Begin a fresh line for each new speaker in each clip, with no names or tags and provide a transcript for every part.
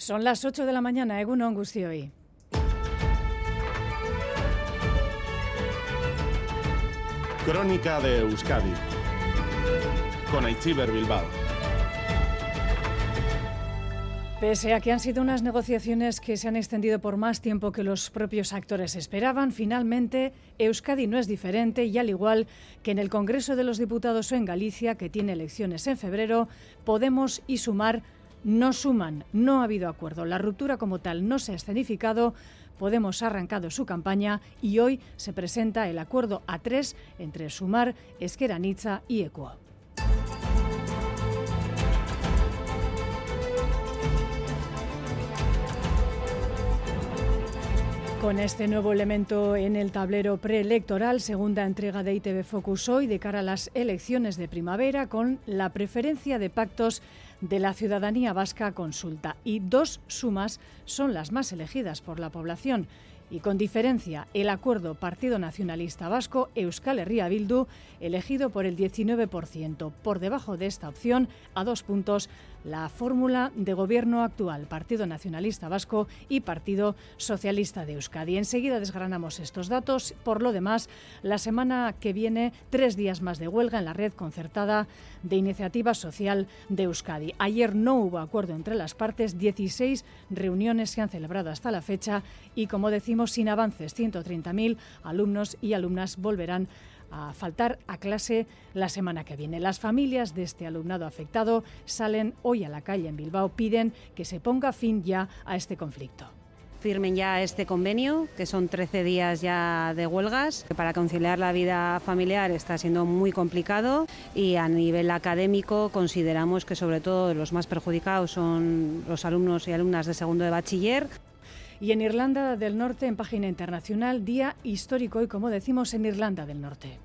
Son las 8 de la mañana, Egunon hoy.
Crónica de Euskadi con Aichiber Bilbao.
Pese a que han sido unas negociaciones que se han extendido por más tiempo que los propios actores esperaban, finalmente Euskadi no es diferente y al igual que en el Congreso de los Diputados o en Galicia, que tiene elecciones en febrero, Podemos y Sumar no suman, no ha habido acuerdo. La ruptura como tal no se ha escenificado. Podemos ha arrancado su campaña y hoy se presenta el acuerdo A3 entre Sumar, Esqueranitza y Ecuo. Con este nuevo elemento en el tablero preelectoral, segunda entrega de ITV Focus hoy de cara a las elecciones de primavera, con la preferencia de pactos de la ciudadanía vasca consulta. Y dos sumas son las más elegidas por la población. Y con diferencia, el acuerdo Partido Nacionalista Vasco Euskal Herria Bildu, elegido por el 19%. Por debajo de esta opción, a dos puntos, la fórmula de gobierno actual, Partido Nacionalista Vasco y Partido Socialista de Euskadi. Enseguida desgranamos estos datos. Por lo demás, la semana que viene, tres días más de huelga en la red concertada de iniciativa social de Euskadi. Ayer no hubo acuerdo entre las partes, 16 reuniones se han celebrado hasta la fecha y, como decimos, sin avances, 130.000 alumnos y alumnas volverán a faltar a clase la semana que viene. Las familias de este alumnado afectado salen hoy a la calle en Bilbao, piden que se ponga fin ya a este conflicto
firmen ya este convenio, que son 13 días ya de huelgas. Para conciliar la vida familiar está siendo muy complicado y a nivel académico consideramos que sobre todo los más perjudicados son los alumnos y alumnas de segundo de bachiller.
Y en Irlanda del Norte, en página internacional, día histórico y como decimos en Irlanda del Norte.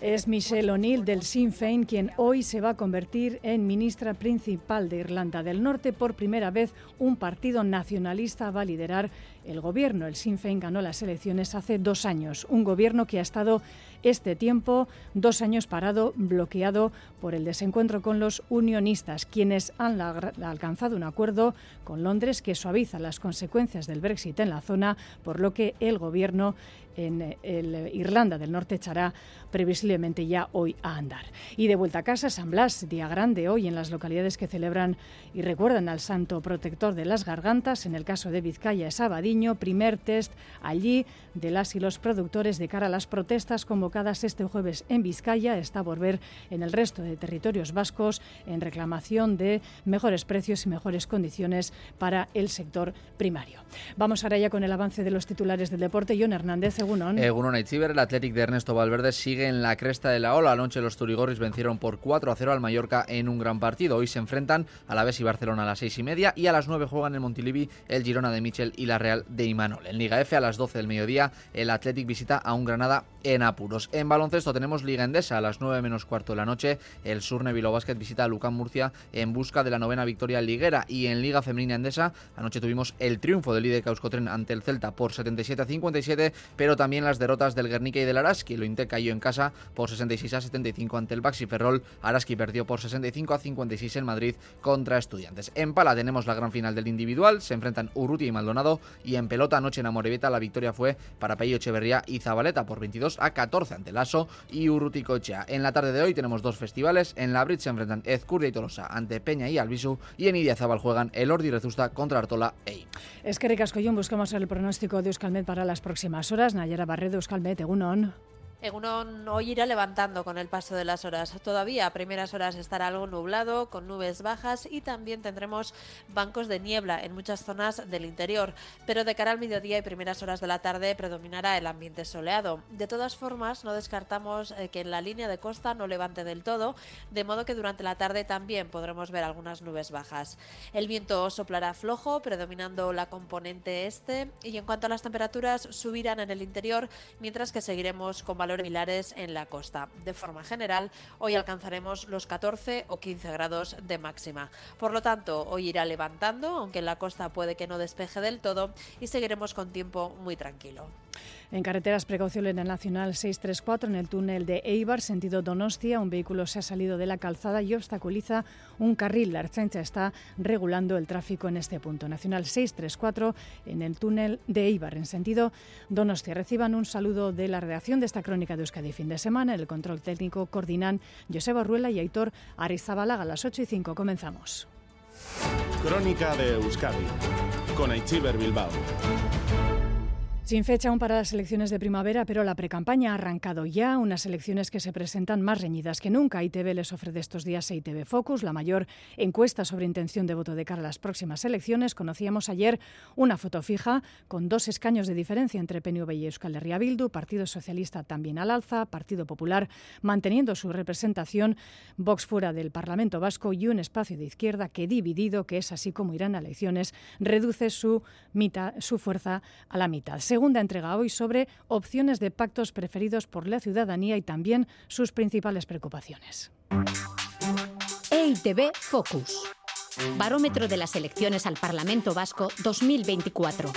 Es Michelle O'Neill del Sinn Féin quien hoy se va a convertir en ministra principal de Irlanda del Norte. Por primera vez, un partido nacionalista va a liderar el gobierno. El Sinn Féin ganó las elecciones hace dos años. Un gobierno que ha estado este tiempo, dos años parado, bloqueado por el desencuentro con los unionistas, quienes han alcanzado un acuerdo con Londres que suaviza las consecuencias del Brexit en la zona, por lo que el gobierno en el Irlanda del Norte echará previsiblemente ya hoy a andar. Y de vuelta a casa, San Blas, día grande hoy en las localidades que celebran y recuerdan al santo protector de las gargantas. En el caso de Vizcaya es Abadiño, primer test allí de las y los productores de cara a las protestas convocadas este jueves en Vizcaya. Está a volver en el resto de territorios vascos en reclamación de mejores precios y mejores condiciones para el sector primario. Vamos ahora ya con el avance de los titulares del deporte. John Hernández, Egunon.
Egunon el Athletic de Ernesto Valverde sigue en la cresta de la ola. Anoche los Turigorris vencieron por 4 a 0 al Mallorca en un gran partido. Hoy se enfrentan a la Vez y Barcelona a las 6 y media y a las 9 juegan en Montilivi el Girona de Michel y la Real de Imanol. En Liga F a las 12 del mediodía el Athletic visita a un Granada en apuros. En baloncesto tenemos Liga Endesa a las 9 menos cuarto de la noche. El Surne Bilbao Basket visita a Lucán Murcia en busca de la novena victoria liguera. Y en Liga Femenina Endesa anoche tuvimos el triunfo del líder Causcotren ante el Celta por 77 a 57, pero también las derrotas del Guernica y del Araski. Lo Inte cayó en casa por 66 a 75 ante el Baxi Ferrol. Araski perdió por 65 a 56 en Madrid contra Estudiantes. En pala tenemos la gran final del individual. Se enfrentan Urruti y Maldonado. Y en pelota anoche en Amorebieta la victoria fue para Peyo Echeverría y Zabaleta por 22 a 14 ante Lasso y Urruti Cochea. En la tarde de hoy tenemos dos festivales. En la Brit se enfrentan Ezcurdia y Tolosa ante Peña y Albisu. Y en Idiazabal juegan el Ordi Rezusta contra Artola Ei.
Es que Ricascoyón buscamos el pronóstico de Euskalmet para las próximas horas. Nayara Barredo, Euskalmet, Egunon.
Egunon hoy irá levantando con el paso de las horas. Todavía a primeras horas estará algo nublado, con nubes bajas y también tendremos bancos de niebla en muchas zonas del interior. Pero de cara al mediodía y primeras horas de la tarde predominará el ambiente soleado. De todas formas, no descartamos eh, que en la línea de costa no levante del todo, de modo que durante la tarde también podremos ver algunas nubes bajas. El viento soplará flojo, predominando la componente este, y en cuanto a las temperaturas, subirán en el interior, mientras que seguiremos con valores valores en la costa. De forma general, hoy alcanzaremos los 14 o 15 grados de máxima. Por lo tanto, hoy irá levantando, aunque en la costa puede que no despeje del todo, y seguiremos con tiempo muy tranquilo.
En carreteras, precaución en el Nacional 634, en el túnel de Eibar, sentido Donostia. Un vehículo se ha salido de la calzada y obstaculiza un carril. La Archancha está regulando el tráfico en este punto. Nacional 634, en el túnel de Eibar, en sentido Donostia. Reciban un saludo de la redacción de esta crónica de Euskadi fin de semana. El control técnico coordinan Joseba Ruela y Aitor Arizabalaga. A las 8 y 5 comenzamos.
Crónica de Euskadi con Aichiber Bilbao.
Sin fecha aún para las elecciones de primavera, pero la precampaña ha arrancado ya, unas elecciones que se presentan más reñidas que nunca. ITV les ofrece estos días ITV Focus, la mayor encuesta sobre intención de voto de cara a las próximas elecciones. Conocíamos ayer una foto fija con dos escaños de diferencia entre PNV y Euskal Herria Bildu, Partido Socialista también al alza, Partido Popular manteniendo su representación, Vox fuera del Parlamento Vasco y un espacio de izquierda que dividido, que es así como irán a elecciones, reduce su, mitad, su fuerza a la mitad segunda entrega hoy sobre opciones de pactos preferidos por la ciudadanía y también sus principales preocupaciones.
EITB Focus. Barómetro de las elecciones al Parlamento Vasco 2024.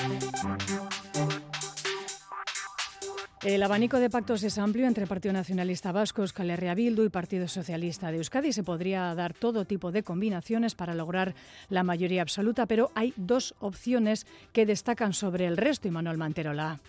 El abanico de pactos es amplio entre Partido Nacionalista Vasco, Euskal Herria Bildu y Partido Socialista de Euskadi. Se podría dar todo tipo de combinaciones para lograr la mayoría absoluta, pero hay dos opciones que destacan sobre el resto, y Manuel Manterola.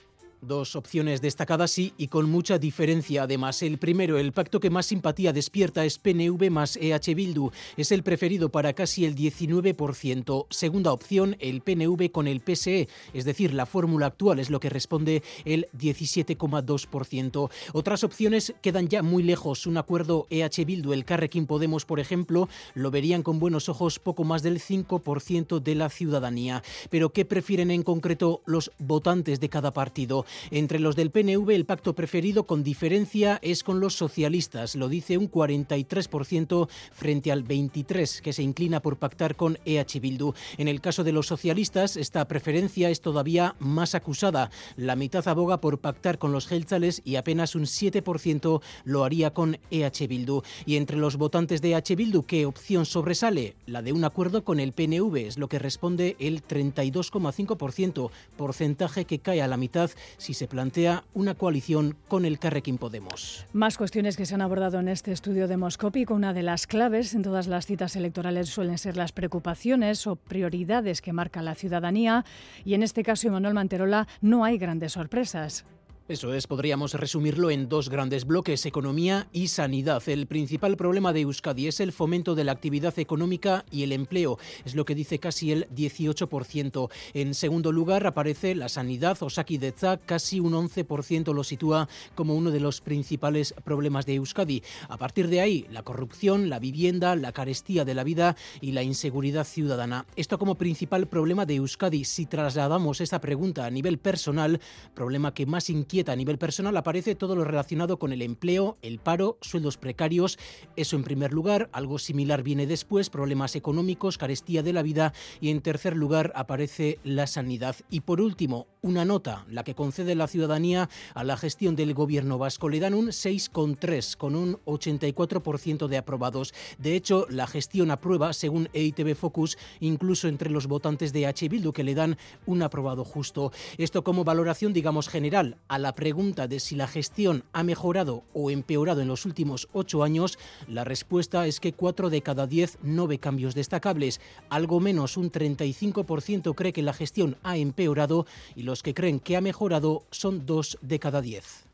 Dos opciones destacadas sí y con mucha diferencia. Además, el primero, el pacto que más simpatía despierta es PNV más EH Bildu. Es el preferido para casi el 19%. Segunda opción, el PNV con el PSE, es decir, la fórmula actual es lo que responde el 17,2%. Otras opciones quedan ya muy lejos. Un acuerdo EH Bildu, el Carrequín Podemos, por ejemplo, lo verían con buenos ojos poco más del 5% de la ciudadanía. Pero ¿qué prefieren en concreto los votantes de cada partido? Entre los del PNV, el pacto preferido con diferencia es con los socialistas, lo dice un 43% frente al 23% que se inclina por pactar con EH Bildu. En el caso de los socialistas, esta preferencia es todavía más acusada. La mitad aboga por pactar con los gelzales y apenas un 7% lo haría con EH Bildu. Y entre los votantes de EH Bildu, ¿qué opción sobresale? La de un acuerdo con el PNV, es lo que responde el 32,5%, porcentaje que cae a la mitad si se plantea una coalición con el Carrequín Podemos.
Más cuestiones que se han abordado en este estudio demoscópico. Una de las claves en todas las citas electorales suelen ser las preocupaciones o prioridades que marca la ciudadanía y en este caso, Manuel Manterola, no hay grandes sorpresas.
Eso es, podríamos resumirlo en dos grandes bloques, economía y sanidad. El principal problema de Euskadi es el fomento de la actividad económica y el empleo, es lo que dice casi el 18%. En segundo lugar aparece la sanidad, Osaki Deza, casi un 11% lo sitúa como uno de los principales problemas de Euskadi. A partir de ahí, la corrupción, la vivienda, la carestía de la vida y la inseguridad ciudadana. Esto como principal problema de Euskadi. Si trasladamos esta pregunta a nivel personal, problema que más inquieta a nivel personal aparece todo lo relacionado con el empleo, el paro, sueldos precarios. Eso en primer lugar, algo similar viene después, problemas económicos, carestía de la vida y en tercer lugar aparece la sanidad. Y por último, una nota, la que concede la ciudadanía a la gestión del gobierno vasco. Le dan un 6,3 con un 84% de aprobados. De hecho, la gestión aprueba, según EITB Focus, incluso entre los votantes de H. Bildu, que le dan un aprobado justo. Esto como valoración, digamos, general a la pregunta de si la gestión ha mejorado o empeorado en los últimos ocho años, la respuesta es que cuatro de cada diez no ve cambios destacables. Algo menos, un 35% cree que la gestión ha empeorado y los que creen que ha mejorado son dos de cada diez.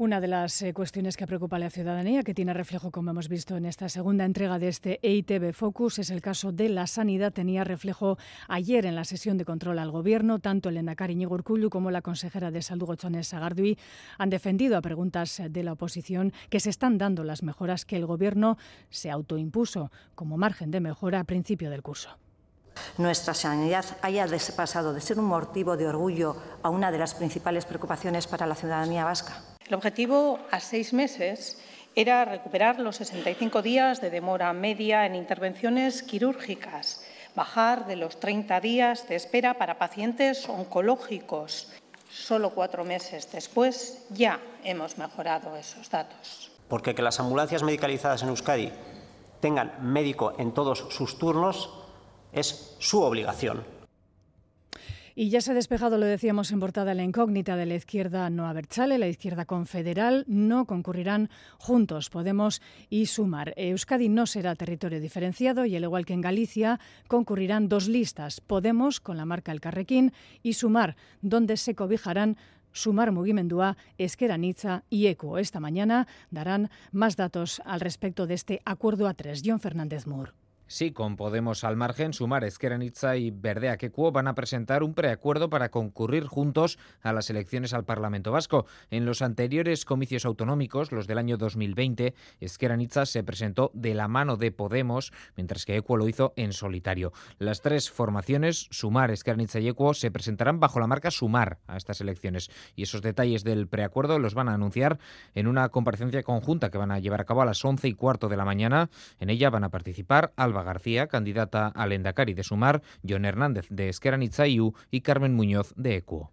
Una de las eh, cuestiones que preocupa a la ciudadanía, que tiene reflejo, como hemos visto en esta segunda entrega de este EITB Focus, es el caso de la sanidad. Tenía reflejo ayer en la sesión de control al Gobierno. Tanto el Endacari Íñigo como la consejera de Salud, Gochones Sagardui, han defendido a preguntas de la oposición que se están dando las mejoras que el Gobierno se autoimpuso como margen de mejora a principio del curso
nuestra sanidad haya pasado de ser un motivo de orgullo a una de las principales preocupaciones para la ciudadanía vasca.
El objetivo a seis meses era recuperar los 65 días de demora media en intervenciones quirúrgicas, bajar de los 30 días de espera para pacientes oncológicos. Solo cuatro meses después ya hemos mejorado esos datos.
Porque que las ambulancias medicalizadas en Euskadi tengan médico en todos sus turnos es su obligación
Y ya se ha despejado, lo decíamos en portada, la incógnita de la izquierda no abertzale, la izquierda confederal, no concurrirán juntos Podemos y Sumar. Euskadi no será territorio diferenciado y, al igual que en Galicia, concurrirán dos listas, Podemos con la marca El Carrequín y Sumar, donde se cobijarán Sumar Mugimendua, Esqueranitza y ECO. Esta mañana darán más datos al respecto de este acuerdo a tres. John Fernández Moore.
Sí, con Podemos al margen, Sumar, Esqueranitza y Verdea Quecuo van a presentar un preacuerdo para concurrir juntos a las elecciones al Parlamento Vasco. En los anteriores comicios autonómicos, los del año 2020, Esqueranitza se presentó de la mano de Podemos, mientras que Equo lo hizo en solitario. Las tres formaciones, Sumar, Esqueranitza y Equo, se presentarán bajo la marca Sumar a estas elecciones. Y esos detalles del preacuerdo los van a anunciar en una comparecencia conjunta que van a llevar a cabo a las once y cuarto de la mañana. En ella van a participar Alba García, candidata al Endacari de Sumar, John Hernández de Esquerra y Carmen Muñoz de Ecuo.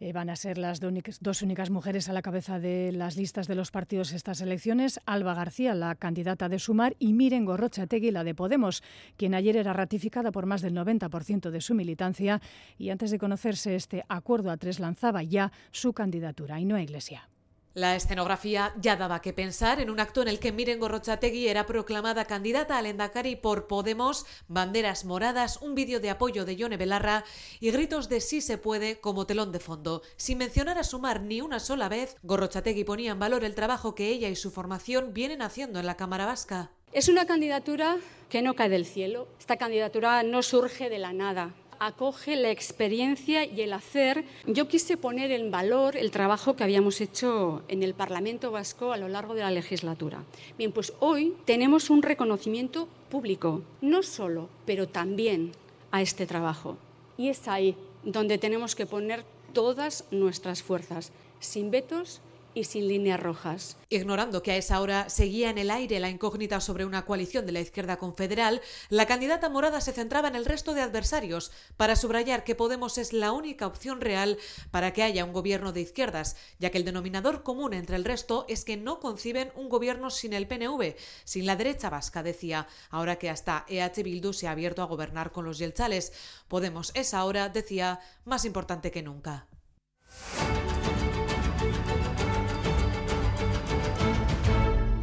Eh, van a ser las dos únicas mujeres a la cabeza de las listas de los partidos estas elecciones. Alba García, la candidata de Sumar, y Miren Gorrochategui, la de Podemos, quien ayer era ratificada por más del 90% de su militancia y antes de conocerse este acuerdo a tres lanzaba ya su candidatura. Y no Iglesia.
La escenografía ya daba que pensar en un acto en el que Miren Gorrochategui era proclamada candidata al Endacari por Podemos, banderas moradas, un vídeo de apoyo de Yone Belarra y gritos de sí se puede como telón de fondo. Sin mencionar a Sumar ni una sola vez, Gorrochategui ponía en valor el trabajo que ella y su formación vienen haciendo en la Cámara Vasca.
Es una candidatura que no cae del cielo. Esta candidatura no surge de la nada acoge la experiencia y el hacer. Yo quise poner en valor el trabajo que habíamos hecho en el Parlamento Vasco a lo largo de la legislatura. Bien, pues hoy tenemos un reconocimiento público, no solo, pero también a este trabajo. Y es ahí donde tenemos que poner todas nuestras fuerzas, sin vetos y sin líneas rojas.
Ignorando que a esa hora seguía en el aire la incógnita sobre una coalición de la izquierda confederal, la candidata morada se centraba en el resto de adversarios para subrayar que Podemos es la única opción real para que haya un gobierno de izquierdas, ya que el denominador común entre el resto es que no conciben un gobierno sin el PNV, sin la derecha vasca, decía, ahora que hasta EH Bildu se ha abierto a gobernar con los yelchales. Podemos es ahora, decía, más importante que nunca.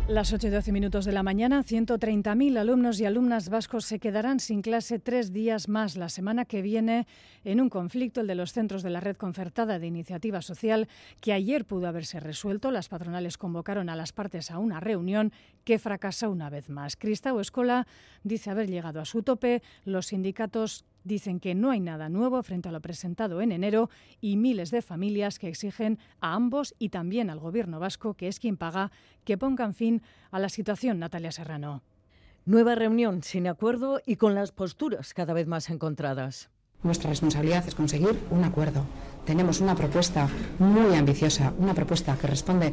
Las 8 y 12 minutos de la mañana, 130.000 alumnos y alumnas vascos se quedarán sin clase tres días más la semana que viene en un conflicto, el de los centros de la red concertada de iniciativa social, que ayer pudo haberse resuelto. Las patronales convocaron a las partes a una reunión que fracasa una vez más. Cristau Escola dice haber llegado a su tope. Los sindicatos Dicen que no hay nada nuevo frente a lo presentado en enero y miles de familias que exigen a ambos y también al Gobierno vasco, que es quien paga, que pongan fin a la situación. Natalia Serrano.
Nueva reunión sin acuerdo y con las posturas cada vez más encontradas.
Nuestra responsabilidad es conseguir un acuerdo. Tenemos una propuesta muy ambiciosa, una propuesta que responde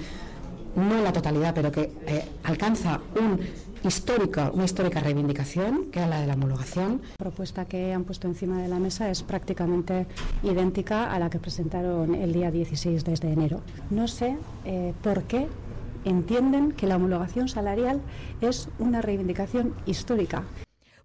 no en la totalidad, pero que eh, alcanza un histórica, una histórica reivindicación, que es la de la homologación.
La propuesta que han puesto encima de la mesa es prácticamente idéntica a la que presentaron el día 16 de enero. No sé eh, por qué entienden que la homologación salarial es una reivindicación histórica.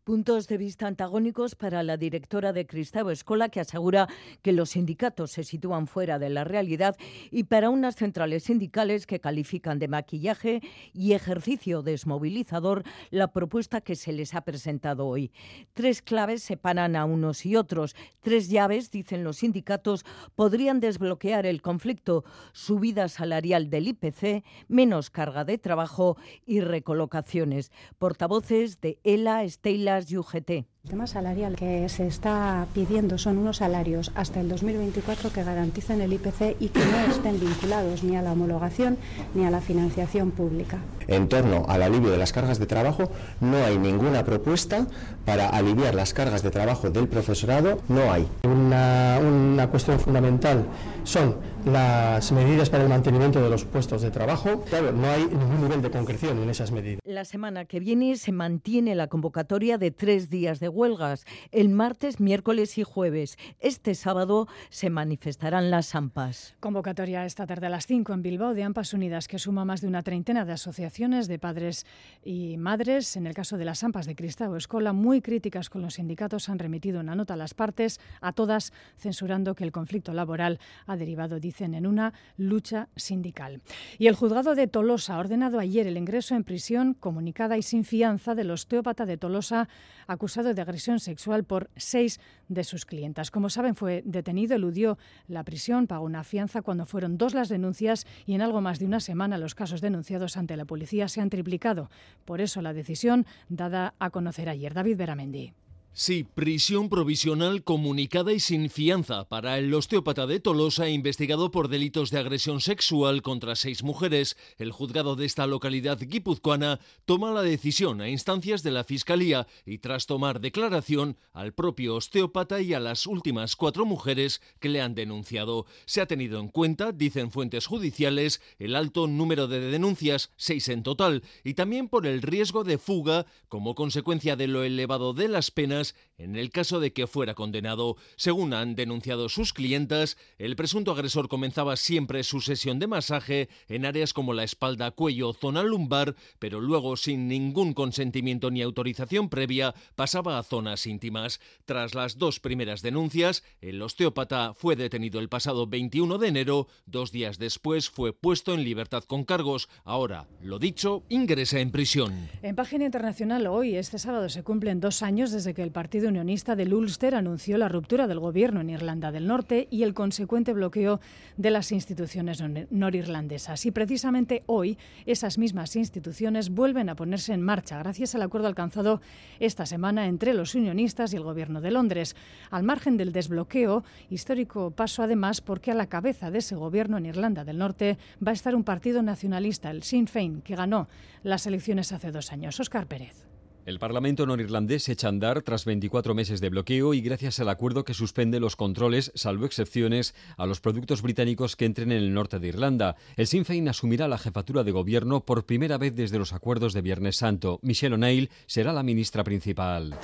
Puntos de vista antagónicos para la directora de Cristau Escola, que asegura que los sindicatos se sitúan fuera de la realidad, y para unas centrales sindicales que califican de maquillaje y ejercicio desmovilizador la propuesta que se les ha presentado hoy. Tres claves separan a unos y otros. Tres llaves, dicen los sindicatos, podrían desbloquear el conflicto. Subida salarial del IPC, menos carga de trabajo y recolocaciones. Portavoces de ELA, Estela, UGT.
El tema salarial que se está pidiendo son unos salarios hasta el 2024 que garanticen el IPC y que no estén vinculados ni a la homologación ni a la financiación pública.
En torno al alivio de las cargas de trabajo, no hay ninguna propuesta para aliviar las cargas de trabajo del profesorado, no hay.
Una, una cuestión fundamental son las medidas para el mantenimiento de los puestos de trabajo. Claro, no hay ningún nivel de concreción en esas medidas.
La semana que viene se mantiene la convocatoria de tres días de huelgas el martes, miércoles y jueves. Este sábado se manifestarán las AMPAs.
Convocatoria esta tarde a las 5 en Bilbao de AMPAs Unidas, que suma más de una treintena de asociaciones de padres y madres. En el caso de las AMPAs de Cristau Escola, muy críticas con los sindicatos, han remitido una nota a las partes, a todas, censurando que el conflicto laboral ha derivado, dicen, en una lucha sindical. Y el juzgado de Tolosa ha ordenado ayer el ingreso en prisión comunicada y sin fianza del osteópata de Tolosa acusado de agresión sexual por seis de sus clientas. Como saben, fue detenido, eludió la prisión, pagó una fianza cuando fueron dos las denuncias y en algo más de una semana los casos denunciados ante la policía se han triplicado. Por eso la decisión dada a conocer ayer. David Beramendi.
Sí, prisión provisional comunicada y sin fianza para el osteópata de Tolosa investigado por delitos de agresión sexual contra seis mujeres. El juzgado de esta localidad guipuzcoana toma la decisión a instancias de la Fiscalía y tras tomar declaración al propio osteópata y a las últimas cuatro mujeres que le han denunciado. Se ha tenido en cuenta, dicen fuentes judiciales, el alto número de denuncias, seis en total, y también por el riesgo de fuga como consecuencia de lo elevado de las penas us en el caso de que fuera condenado. Según han denunciado sus clientas, el presunto agresor comenzaba siempre su sesión de masaje en áreas como la espalda, cuello, zona lumbar, pero luego sin ningún consentimiento ni autorización previa pasaba a zonas íntimas. Tras las dos primeras denuncias, el osteópata fue detenido el pasado 21 de enero, dos días después fue puesto en libertad con cargos. Ahora, lo dicho, ingresa en prisión.
En página internacional hoy, este sábado, se cumplen dos años desde que el Partido Unionista del Ulster anunció la ruptura del gobierno en Irlanda del Norte y el consecuente bloqueo de las instituciones norirlandesas. Y precisamente hoy esas mismas instituciones vuelven a ponerse en marcha gracias al acuerdo alcanzado esta semana entre los unionistas y el gobierno de Londres. Al margen del desbloqueo, histórico paso además porque a la cabeza de ese gobierno en Irlanda del Norte va a estar un partido nacionalista, el Sinn Féin, que ganó las elecciones hace dos años. Oscar Pérez.
El Parlamento norirlandés echa a andar tras 24 meses de bloqueo y gracias al acuerdo que suspende los controles, salvo excepciones, a los productos británicos que entren en el norte de Irlanda. El Sinn Féin asumirá la jefatura de gobierno por primera vez desde los acuerdos de Viernes Santo. Michelle O'Neill será la ministra principal.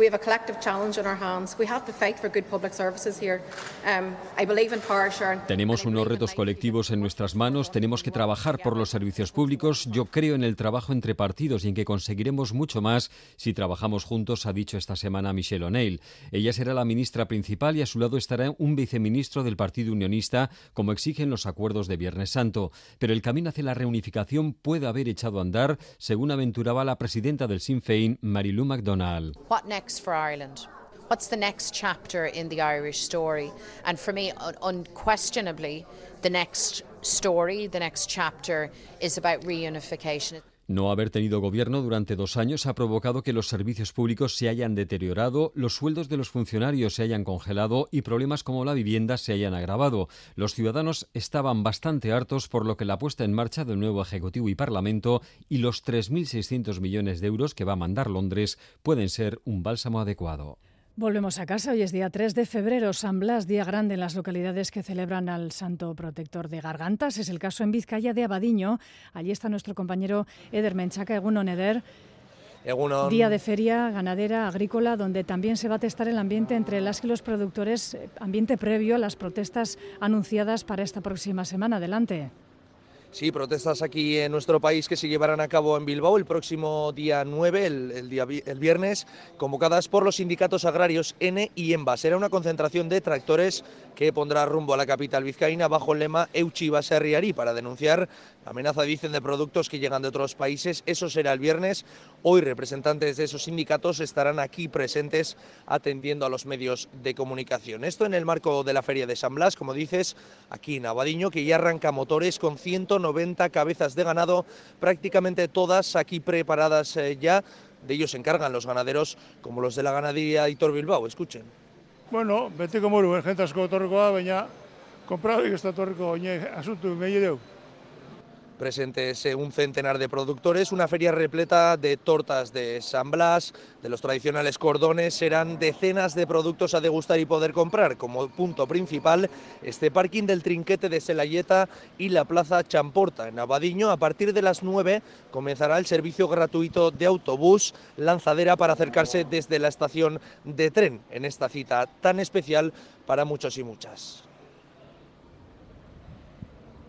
Tenemos unos retos colectivos en nuestras manos, tenemos que trabajar por los servicios públicos. Yo creo en el trabajo entre partidos y en que conseguiremos mucho más si trabajamos juntos, ha dicho esta semana Michelle O'Neill. Ella será la ministra principal y a su lado estará un viceministro del Partido Unionista, como exigen los acuerdos de Viernes Santo. Pero el camino hacia la reunificación puede haber echado a andar, según aventuraba la presidenta del Sinn Féin, Marilu MacDonald.
What next for Ireland? What's the next chapter in the Irish story? And for me, unquestionably, the next story, the next chapter is about reunification.
No haber tenido gobierno durante dos años ha provocado que los servicios públicos se hayan deteriorado, los sueldos de los funcionarios se hayan congelado y problemas como la vivienda se hayan agravado. Los ciudadanos estaban bastante hartos por lo que la puesta en marcha del nuevo Ejecutivo y Parlamento y los 3.600 millones de euros que va a mandar Londres pueden ser un bálsamo adecuado.
Volvemos a casa. Hoy es día 3 de febrero, San Blas, día grande en las localidades que celebran al Santo Protector de Gargantas. Es el caso en Vizcaya de Abadiño. Allí está nuestro compañero Eder Menchaca, Egunon Eder. Día de feria ganadera, agrícola, donde también se va a testar el ambiente entre las y los productores, ambiente previo a las protestas anunciadas para esta próxima semana. Adelante.
Sí, protestas aquí en nuestro país que se llevarán a cabo en Bilbao el próximo día 9, el, día, el viernes, convocadas por los sindicatos agrarios N y EMBA. Será una concentración de tractores que pondrá rumbo a la capital vizcaína bajo el lema Euchi Baserriari para denunciar la amenaza, dicen, de productos que llegan de otros países. Eso será el viernes. Hoy representantes de esos sindicatos estarán aquí presentes atendiendo a los medios de comunicación. Esto en el marco de la Feria de San Blas, como dices, aquí en Abadiño, que ya arranca motores con 190 cabezas de ganado, prácticamente todas aquí preparadas eh, ya. De ellos se encargan los ganaderos como los de la ganadería Hitor Bilbao. Escuchen.
Bueno, betiko moru, gente asko torrikoa, baina konprado está torriko oine asuntu mehi.
Presentes un centenar de productores, una feria repleta de tortas de San Blas, de los tradicionales cordones, serán decenas de productos a degustar y poder comprar. Como punto principal, este parking del Trinquete de Selayeta y la Plaza Champorta. En Abadiño, a partir de las 9, comenzará el servicio gratuito de autobús lanzadera para acercarse desde la estación de tren en esta cita tan especial para muchos y muchas.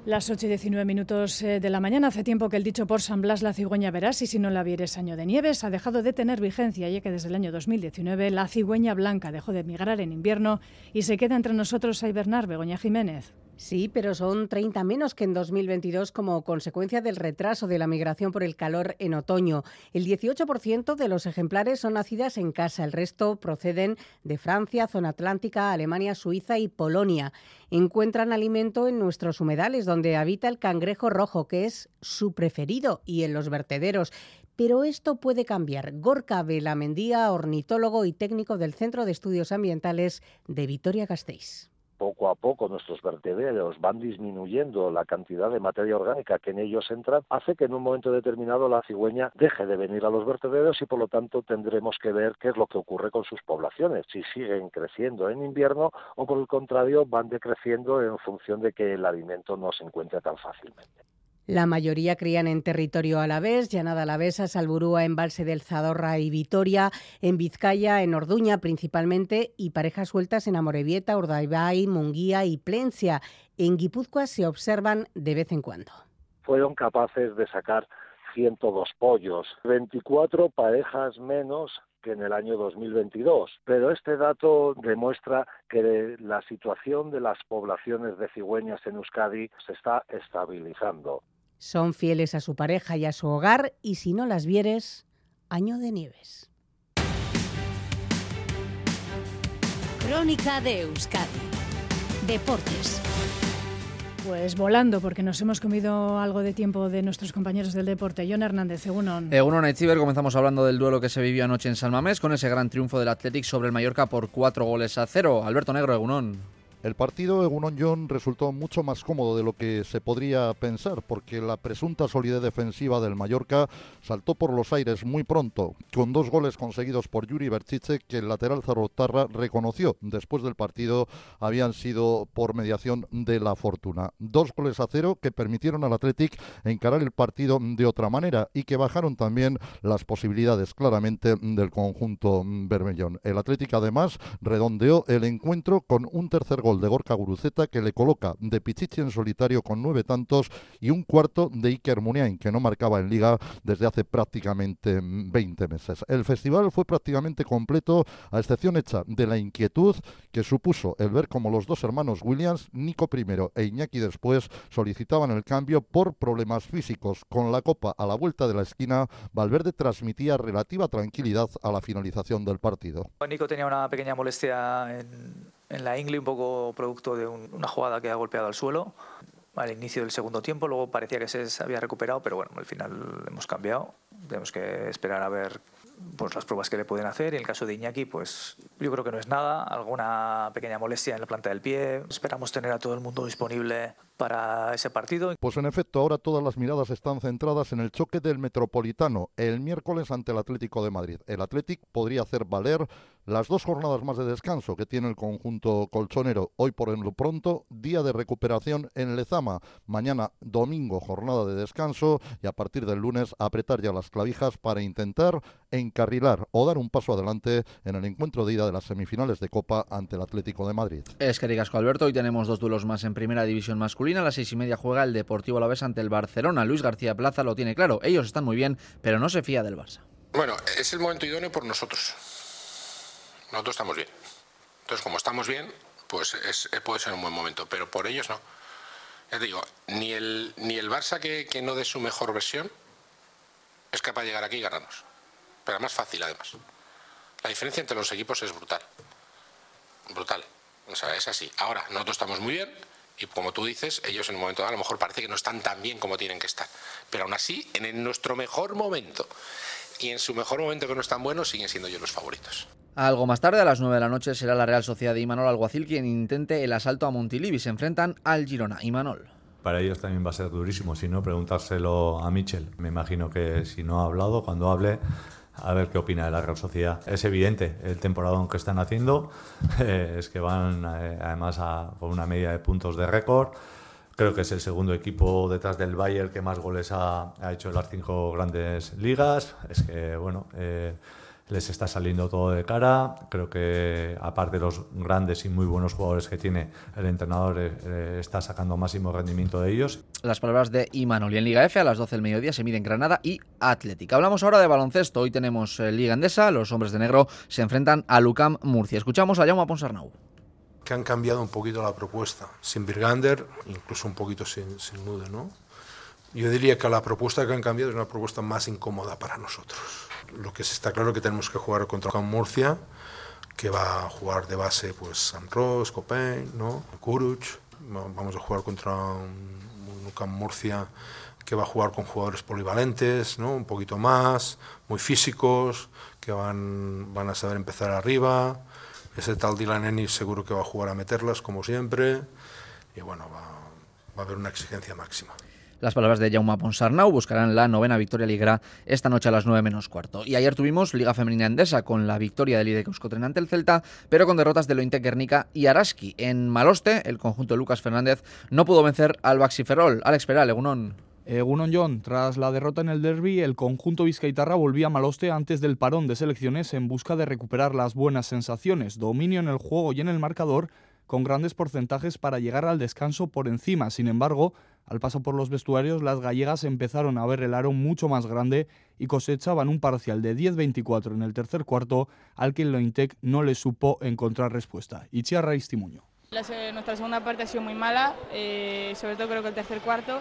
Las 8 y 19 minutos eh, de la mañana. Hace tiempo que el dicho por San Blas, la cigüeña verás y si no la vieres año de nieves, ha dejado de tener vigencia, ya que desde el año 2019 la cigüeña blanca dejó de migrar en invierno y se queda entre nosotros a hibernar, Begoña Jiménez.
Sí, pero son 30 menos que en 2022 como consecuencia del retraso de la migración por el calor en otoño. El 18% de los ejemplares son nacidas en casa, el resto proceden de Francia, zona atlántica, Alemania, Suiza y Polonia. Encuentran alimento en nuestros humedales, donde habita el cangrejo rojo, que es su preferido, y en los vertederos. Pero esto puede cambiar. Gorka Velamendía, ornitólogo y técnico del Centro de Estudios Ambientales de Vitoria-Gasteiz
poco a poco nuestros vertederos van disminuyendo la cantidad de materia orgánica que en ellos entra, hace que en un momento determinado la cigüeña deje de venir a los vertederos y por lo tanto tendremos que ver qué es lo que ocurre con sus poblaciones, si siguen creciendo en invierno o por el contrario van decreciendo en función de que el alimento no se encuentre tan fácilmente.
La mayoría crían en territorio alavés, Llanada Alavesa, Salburúa, Embalse del Zadorra y Vitoria, en Vizcaya, en Orduña principalmente, y parejas sueltas en Amorebieta, Urdaibay, Munguía y Plencia. En Guipúzcoa se observan de vez en cuando.
Fueron capaces de sacar 102 pollos, 24 parejas menos que en el año 2022. Pero este dato demuestra que la situación de las poblaciones de cigüeñas en Euskadi se está estabilizando.
Son fieles a su pareja y a su hogar y si no las vieres, año de nieves.
Crónica de Euskadi. Deportes.
Pues volando, porque nos hemos comido algo de tiempo de nuestros compañeros del deporte. John Hernández, Egunon.
Egunon Echiver, comenzamos hablando del duelo que se vivió anoche en San Mamés con ese gran triunfo del Athletic sobre el Mallorca por cuatro goles a cero. Alberto Negro, Egunon.
El partido Egunon John resultó mucho más cómodo de lo que se podría pensar, porque la presunta solidez defensiva del Mallorca saltó por los aires muy pronto, con dos goles conseguidos por Yuri Berchiche, que el lateral Zarrotarra reconoció después del partido habían sido por mediación de la fortuna. Dos goles a cero que permitieron al Athletic encarar el partido de otra manera y que bajaron también las posibilidades claramente del conjunto bermellón. El Athletic además redondeó el encuentro con un tercer gol de Gorka Guruceta que le coloca de Pichichi en solitario con nueve tantos y un cuarto de Iker Muniain que no marcaba en liga desde hace prácticamente 20 meses. El festival fue prácticamente completo a excepción hecha de la inquietud que supuso el ver como los dos hermanos Williams, Nico primero e Iñaki después, solicitaban el cambio por problemas físicos. Con la copa a la vuelta de la esquina, Valverde transmitía relativa tranquilidad a la finalización del partido.
Nico tenía una pequeña molestia en en la ingle un poco producto de una jugada que ha golpeado al suelo al inicio del segundo tiempo, luego parecía que se había recuperado, pero bueno, al final hemos cambiado. Tenemos que esperar a ver pues, las pruebas que le pueden hacer. Y en el caso de Iñaki, pues yo creo que no es nada, alguna pequeña molestia en la planta del pie. Esperamos tener a todo el mundo disponible para ese partido.
Pues en efecto, ahora todas las miradas están centradas en el choque del Metropolitano el miércoles ante el Atlético de Madrid. El Atlético podría hacer valer las dos jornadas más de descanso que tiene el conjunto colchonero. Hoy por en lo pronto, día de recuperación en Lezama. Mañana domingo, jornada de descanso y a partir del lunes apretar ya las clavijas para intentar encarrilar o dar un paso adelante en el encuentro de ida de las semifinales de Copa ante el Atlético de Madrid.
Es que Alberto, hoy tenemos dos duelos más en primera división masculina. A las seis y media juega el Deportivo Alavés ante el Barcelona. Luis García Plaza lo tiene claro. Ellos están muy bien, pero no se fía del Barça.
Bueno, es el momento idóneo por nosotros nosotros estamos bien. Entonces, como estamos bien, pues es, eh, puede ser un buen momento, pero por ellos no. Ya te digo, ni el, ni el Barça que, que no dé su mejor versión es capaz de llegar aquí y ganarnos. Pero más fácil, además. La diferencia entre los equipos es brutal. Brutal. O sea, es así. Ahora, nosotros estamos muy bien y como tú dices, ellos en un momento dado a lo mejor parece que no están tan bien como tienen que estar. Pero aún así, en nuestro mejor momento y en su mejor momento que no están buenos, siguen siendo ellos los favoritos.
Algo más tarde, a las 9 de la noche, será la Real Sociedad de Imanol Alguacil quien intente el asalto a Montilivi. Se enfrentan al Girona. Imanol.
para ellos también va a ser durísimo. Si no, preguntárselo a Michel. Me imagino que si no ha hablado, cuando hable, a ver qué opina de la Real Sociedad. Es evidente el temporadón que están haciendo, eh, es que van eh, además a, con una media de puntos de récord. Creo que es el segundo equipo detrás del Bayern que más goles ha, hecho en las cinco grandes ligas. Es que, bueno, eh, les está saliendo todo de cara. Creo que, aparte de los grandes y muy buenos jugadores que tiene, el entrenador eh, está sacando máximo rendimiento de ellos.
Las palabras de Imanol. Y en Liga F, a las 12 del mediodía, se miden Granada y Atlética. Hablamos ahora de baloncesto. Hoy tenemos eh, Liga Endesa. Los hombres de negro se enfrentan a Lucam Murcia. Escuchamos a Jaume Ponsarnau
que han cambiado un poquito la propuesta, sin Birgander, incluso un poquito sin, sin Nude, ¿no? Yo diría que la propuesta que han cambiado es una propuesta más incómoda para nosotros. Lo que está claro que tenemos que jugar contra Can Murcia, que va a jugar de base pues San Ross, Copain, ¿no? Kuruch. Vamos a jugar contra un, un Murcia que va a jugar con jugadores polivalentes, ¿no? un poquito más, muy físicos, que van, a saber empezar arriba. Ese tal Dylan Ennis seguro que va a jugar a meterlas, como siempre. Y bueno, va a haber una exigencia máxima.
Las palabras de Jaume Ponsarnau buscarán la novena victoria liguera esta noche a las 9 menos cuarto. Y ayer tuvimos Liga Femenina Endesa con la victoria del IDEC Euskotren ante el Celta, pero con derrotas de Lointe Guernica y Araski. En Maloste, el conjunto de Lucas Fernández no pudo vencer al Baxiferol. Alex Peral, Egunon.
Egunon John, tras la derrota en el derby, el conjunto vizcaitarra volvía a Maloste antes del parón de selecciones en busca de recuperar las buenas sensaciones, dominio en el juego y en el marcador, con grandes porcentajes para llegar al descanso por encima. Sin embargo, al paso por los vestuarios, las gallegas empezaron a ver el aro mucho más grande y cosechaban un parcial de 10-24 en el tercer cuarto, al que el Lointec no le supo encontrar respuesta. Ichiarra Istimuño.
nuestra segunda parte ha sido muy mala, eh, sobre todo creo que el tercer cuarto.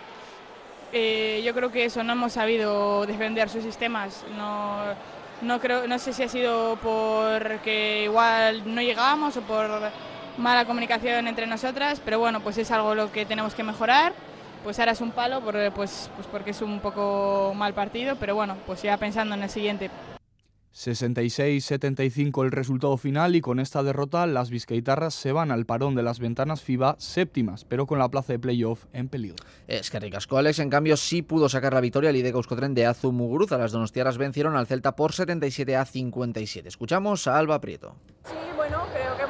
Eh, yo creo que eso no hemos sabido defender sus sistemas. No, no, creo, no sé si ha sido porque igual no llegábamos o por mala comunicación entre nosotras, pero bueno, pues es algo lo que tenemos que mejorar. Pues ahora es un palo por, pues, pues porque es un poco mal partido, pero bueno, pues ya pensando en el siguiente.
66-75 el resultado final y con esta derrota las vizcaitarras se van al parón de las ventanas FIBA séptimas, pero con la plaza de playoff en peligro.
Es que ricasco. Alex, en cambio, sí pudo sacar la victoria al Ideca Euskotren de Azu Muguruza. Las donostiaras vencieron al Celta por 77 a 57. Escuchamos a Alba Prieto.
Sí, bueno, creo que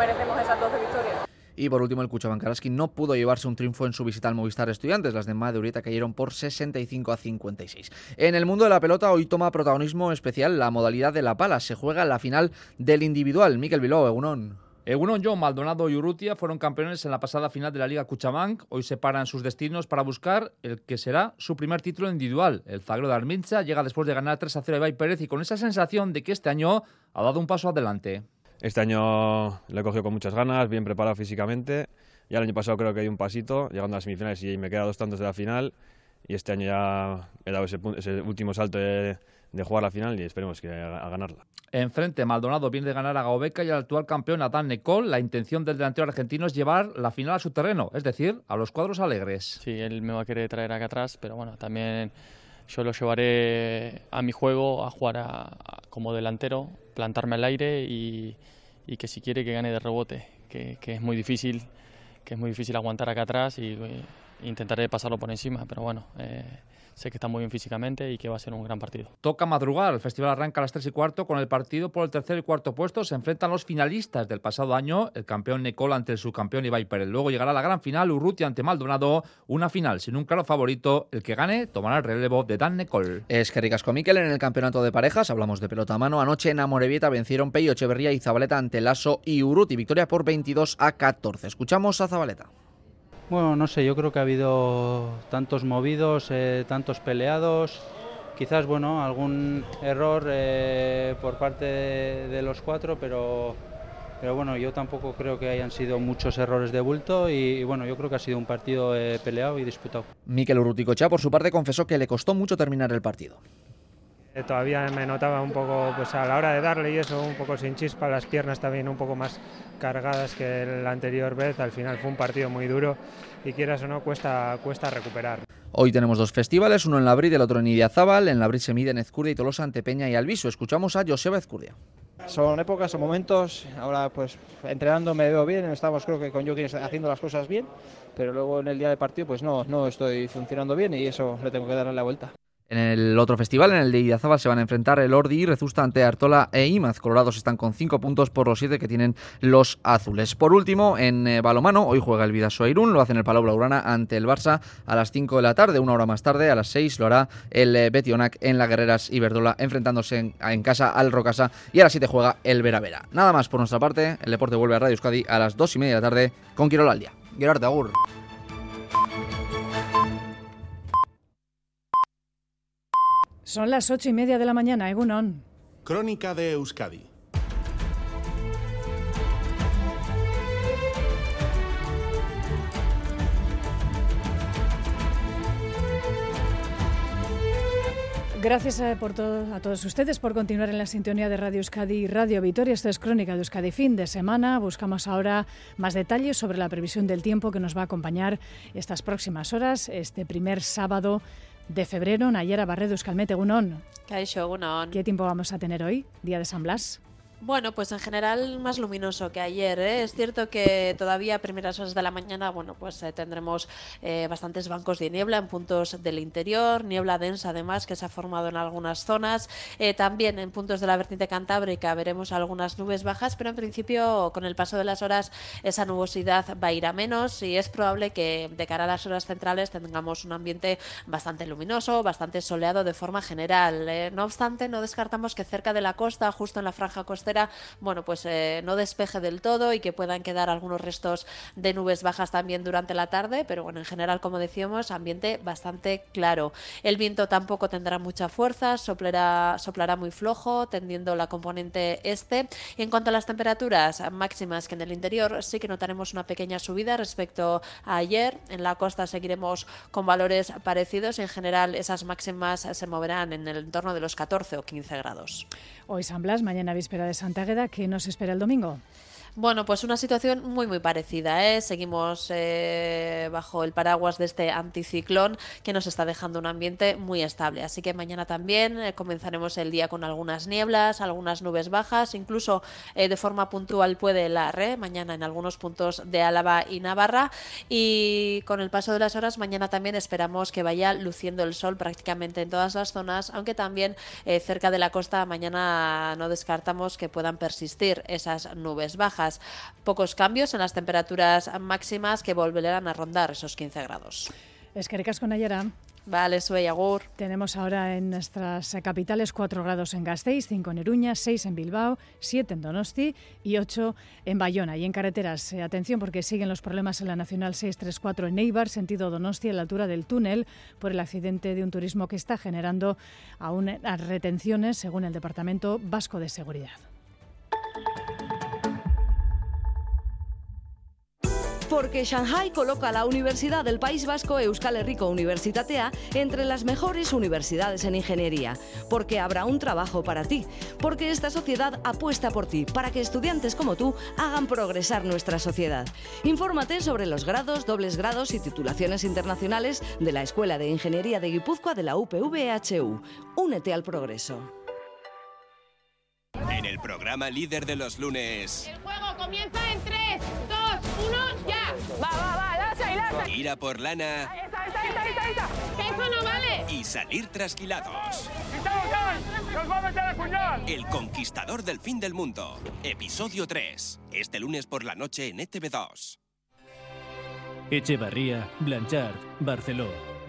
merecemos esas 12 victorias.
Y por último, el Cuchabancaraski no pudo llevarse un triunfo en su visita al Movistar Estudiantes. Las de Madurita cayeron por 65 a 56. En el mundo de la pelota, hoy toma protagonismo especial la modalidad de la pala. Se juega la final del individual. Miquel Bilbao, Egunon.
Egunon John, Maldonado y Urrutia fueron campeones en la pasada final de la Liga Cuchabank. Hoy se paran sus destinos para buscar el que será su primer título individual. El Zagro de Armincha llega después de ganar 3 a 0 a Ibai Pérez y con esa sensación de que este año ha dado un paso adelante.
Este año lo he cogido con muchas ganas, bien preparado físicamente. Ya el año pasado creo que hay un pasito, llegando a las semifinales y me queda dos tantos de la final. Y este año ya he dado ese, ese último salto de, de, jugar la final y esperemos que a, a ganarla.
Enfrente, Maldonado viene de ganar a Gaobeca y al actual campeón Natán Necol. La intención del delantero argentino es llevar la final a su terreno, es decir, a los cuadros alegres.
Sí, él me va a querer traer acá atrás, pero bueno, también yo lo llevaré a mi juego, a jugar a, a, como delantero, plantarme al aire y, que si quiere que gane de rebote, que, que, es muy difícil, que es muy difícil aguantar acá atrás y, y intentaré pasarlo por encima, pero bueno. Eh, sé que está muy bien físicamente y que va a ser un gran partido.
Toca madrugar, el festival arranca a las 3 y cuarto con el partido por el tercer y cuarto puesto. Se enfrentan los finalistas del pasado año, el campeón Necol ante el subcampeón Ibai Pérez. Luego llegará la gran final, Urrutia ante Maldonado, una final sin un claro favorito. El que gane tomará el relevo de Dan Necol.
Es que ricasco Miquel en el campeonato de parejas, hablamos de pelota a mano. Anoche en Amorebieta vencieron Peyo, Echeverría y Zabaleta ante Lasso y Urruti. Victoria por 22 a 14. Escuchamos a Zabaleta.
Bueno, no sé, yo creo que ha habido tantos movidos, eh, tantos peleados, quizás, bueno, algún error eh, por parte de, los cuatro, pero, pero bueno, yo tampoco creo que hayan sido muchos errores de bulto y, y bueno, yo creo que ha sido un partido eh, peleado y disputado.
Miquel Urruticocha, por su parte, confesó que le costó mucho terminar el partido.
Eh, todavía me notaba un poco, pues a la hora de darle y eso, un poco sin chispa, las piernas también un poco más cargadas que la anterior vez. Al final fue un partido muy duro y quieras o no, cuesta, cuesta recuperar.
Hoy tenemos dos festivales, uno en la Brid y el otro en Idiazábal. En la Brid se miden Ezcurdia y Tolosa ante Peña y Alviso. Escuchamos a Joseba Ezcurdia.
Son épocas, son momentos. Ahora, pues entrenando me veo bien. Estamos, creo que con Joaquín haciendo las cosas bien. Pero luego en el día de partido, pues no, no estoy funcionando bien y eso le tengo que dar la vuelta.
En el otro festival, en el de Idiazábal, se van a enfrentar el Ordi y Rezusta ante Artola e Imaz. Colorados están con 5 puntos por los 7 que tienen los azules. Por último, en eh, balomano, hoy juega el Vidaso Irún, lo hacen el Palau Blaugrana ante el Barça a las 5 de la tarde. Una hora más tarde, a las 6, lo hará el eh, Betionac en la Guerreras Iberdola, enfrentándose en, en, casa al Rocasa. Y a las 7 juega el Vera Vera. Nada más por nuestra parte, el deporte vuelve a Radio Euskadi a las 2 y media de la tarde con Quirola al día. Gerard Agur.
Son las ocho y media de la mañana, Egunon.
Crónica de Euskadi.
Gracias a, por todo, a todos ustedes por continuar en la sintonía de Radio Euskadi y Radio Vitoria. Esto es Crónica de Euskadi fin de semana. Buscamos ahora más detalles sobre la previsión del tiempo que nos va a acompañar estas próximas horas, este primer sábado de febrero. Nayera Barredo, Euskalmete, Gunón. ¿Qué tiempo vamos a tener hoy, día de San Blas?
Bueno, pues en general más luminoso que ayer. ¿eh? Es cierto que todavía a primeras horas de la mañana, bueno, pues eh, tendremos eh, bastantes bancos de niebla en puntos del interior, niebla densa además que se ha formado en algunas zonas. También en puntos de la vertiente cantábrica veremos algunas nubes bajas, pero en principio con el paso de las horas esa nubosidad va a ir a menos y es probable que de cara a las horas centrales tengamos un ambiente bastante luminoso, bastante soleado de forma general. No obstante, no descartamos que cerca de la costa, justo en la franja costera, bueno, pues eh, no despeje del todo y que puedan quedar algunos restos de nubes bajas también durante la tarde, pero bueno, en general, como decíamos, ambiente bastante claro. El viento tampoco tendrá mucha fuerza, soplará, soplará muy flojo, tendiendo la componente este. Y en cuanto a las temperaturas máximas, que en el interior sí que notaremos una pequeña subida respecto a ayer. En la costa seguiremos con valores parecidos en general esas máximas se moverán en el entorno de los 14 o 15 grados.
Hoy San Blas, mañana víspera de Santa Agueda. ¿Qué nos espera el domingo?
Bueno, pues una situación muy muy parecida. ¿eh? Seguimos eh, bajo el paraguas de este anticiclón que nos está dejando un ambiente muy estable. Así que mañana también eh, comenzaremos el día con algunas nieblas, algunas nubes bajas, incluso eh, de forma puntual puede helar. Mañana en algunos puntos de Álava y Navarra. Y con el paso de las horas, mañana también esperamos que vaya luciendo el sol prácticamente en todas las zonas, aunque también cerca de la costa mañana no descartamos que puedan persistir esas nubes bajas. Pocos cambios en las temperaturas máximas que volverán a rondar esos 15 grados.
Es que con Nayara.
Vale, soy Agur.
Tenemos ahora en nuestras capitales 4 grados en Gasteiz, 5 en Iruña, 6 en Bilbao, 7 en Donosti y 8 en Bayona. Y en carreteras, eh, atención porque siguen los problemas en la Nacional 634 en Eibar, sentido Donosti, a la altura del túnel, por el accidente de un turismo que está generando aún retenciones, según el Departamento Vasco de Seguridad.
Porque Shanghai coloca a la Universidad del País Vasco Euskal Herriko Universitatea entre las mejores universidades en ingeniería. Porque habrá un trabajo para ti. Porque esta sociedad apuesta por ti para que estudiantes como tú hagan progresar nuestra sociedad. Infórmate sobre los grados, dobles grados y titulaciones internacionales de la Escuela de Ingeniería de Guipúzcoa de la UPVHU. Únete al progreso.
En el programa líder de los lunes.
El juego comienza en 3, 2, 1, ya.
Va, va, va, lanza y lanza. Ir a por lana.
Ahí está, ahí está, ahí está, ahí está. Que eso no vale.
Y salir trasquilados.
¡Quitamos ya! ¡Nos va a meter el puñal!
El conquistador del fin del mundo. Episodio 3. Este lunes por la noche en E ETV2.
Echevarría, Blanchard, Barceló,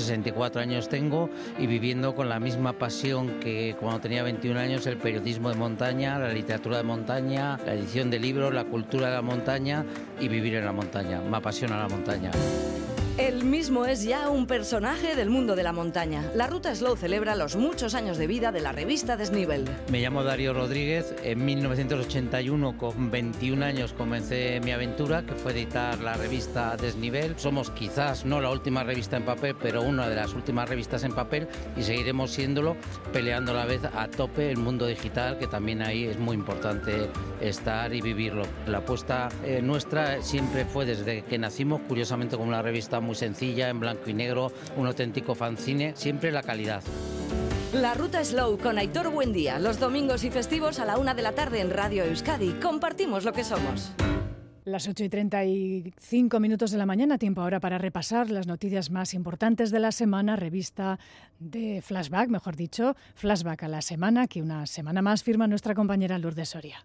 64 años tengo y viviendo con la misma pasión que cuando tenía 21 años el periodismo de montaña, la literatura de montaña, la edición de libros, la cultura de la montaña y vivir en la montaña. Me apasiona la montaña.
Él mismo es ya un personaje del mundo de la montaña. La Ruta Slow celebra los muchos años de vida de la revista Desnivel.
Me llamo Darío Rodríguez. En 1981, con 21 años, comencé mi aventura, que fue editar la revista Desnivel. Somos quizás no la última revista en papel, pero una de las últimas revistas en papel y seguiremos siéndolo, peleando a la vez a tope el mundo digital, que también ahí es muy importante estar y vivirlo. La apuesta eh, nuestra siempre fue desde que nacimos, curiosamente como una revista muy sencilla, en blanco y negro, un auténtico fanzine, siempre la calidad.
La Ruta Slow con Aitor Buendía, los domingos y festivos a la una de la tarde en Radio Euskadi. Compartimos lo que somos.
Las 8 y 35 minutos de la mañana, tiempo ahora para repasar las noticias más importantes de la semana, revista de Flashback, mejor dicho, Flashback a la semana, que una semana más firma nuestra compañera Lourdes Soria.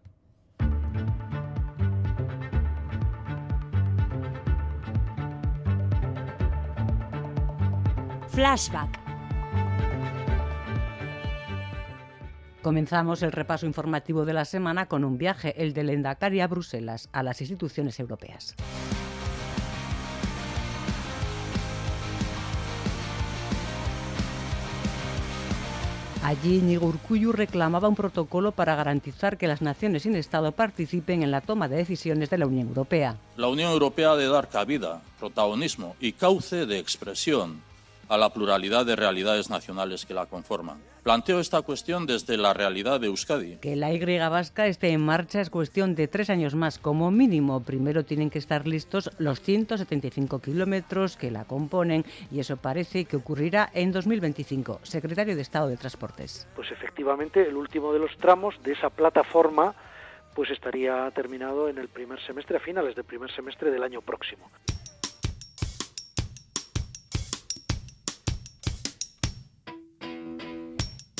Flashback. Comenzamos el repaso informativo de la semana con un viaje, el de Lendakari a Bruselas, a las instituciones europeas. Allí Íñigo reclamaba un protocolo para garantizar que las naciones sin Estado participen en la toma de decisiones de la Unión Europea.
La Unión Europea ha de dar cabida, protagonismo y cauce de expresión a la pluralidad de realidades nacionales que la conforman. Planteo esta cuestión desde la realidad de Euskadi.
Que la Y vasca esté en marcha es cuestión de tres años más como mínimo. Primero tienen que estar listos los 175 kilómetros que la componen y eso parece que ocurrirá en 2025. Secretario de Estado de Transportes.
Pues efectivamente el último de los tramos de esa plataforma pues estaría terminado en el primer semestre, a finales del primer semestre del año próximo.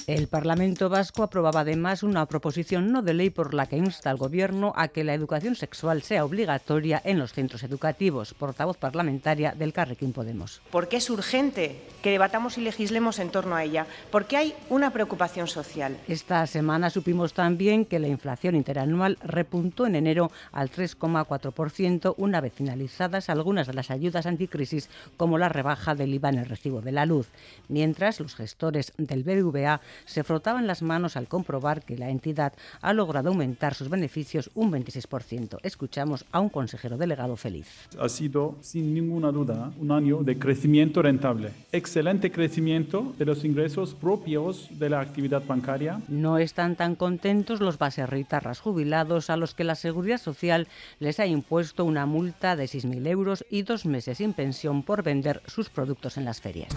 El Parlamento Vasco aprobaba además una proposición no de ley por la que insta al Gobierno a que la educación sexual sea obligatoria en los centros educativos. Portavoz parlamentaria del Carrequín Podemos.
Porque es urgente que debatamos y legislemos en torno a ella, porque hay una preocupación social.
Esta semana supimos también que la inflación interanual repuntó en enero al 3,4%, una vez finalizadas algunas de las ayudas anticrisis, como la rebaja del IVA en el recibo de la luz. Mientras, los gestores del BBVA se frotaban las manos al comprobar que la entidad ha logrado aumentar sus beneficios un 26%. Escuchamos a un consejero delegado feliz.
Ha sido, sin ninguna duda, un año de crecimiento rentable. Excelente crecimiento de los ingresos propios de la actividad bancaria.
No están tan contentos los baserritarras jubilados a los que la Seguridad Social les ha impuesto una multa de 6.000 euros y dos meses sin pensión por vender sus productos en las ferias.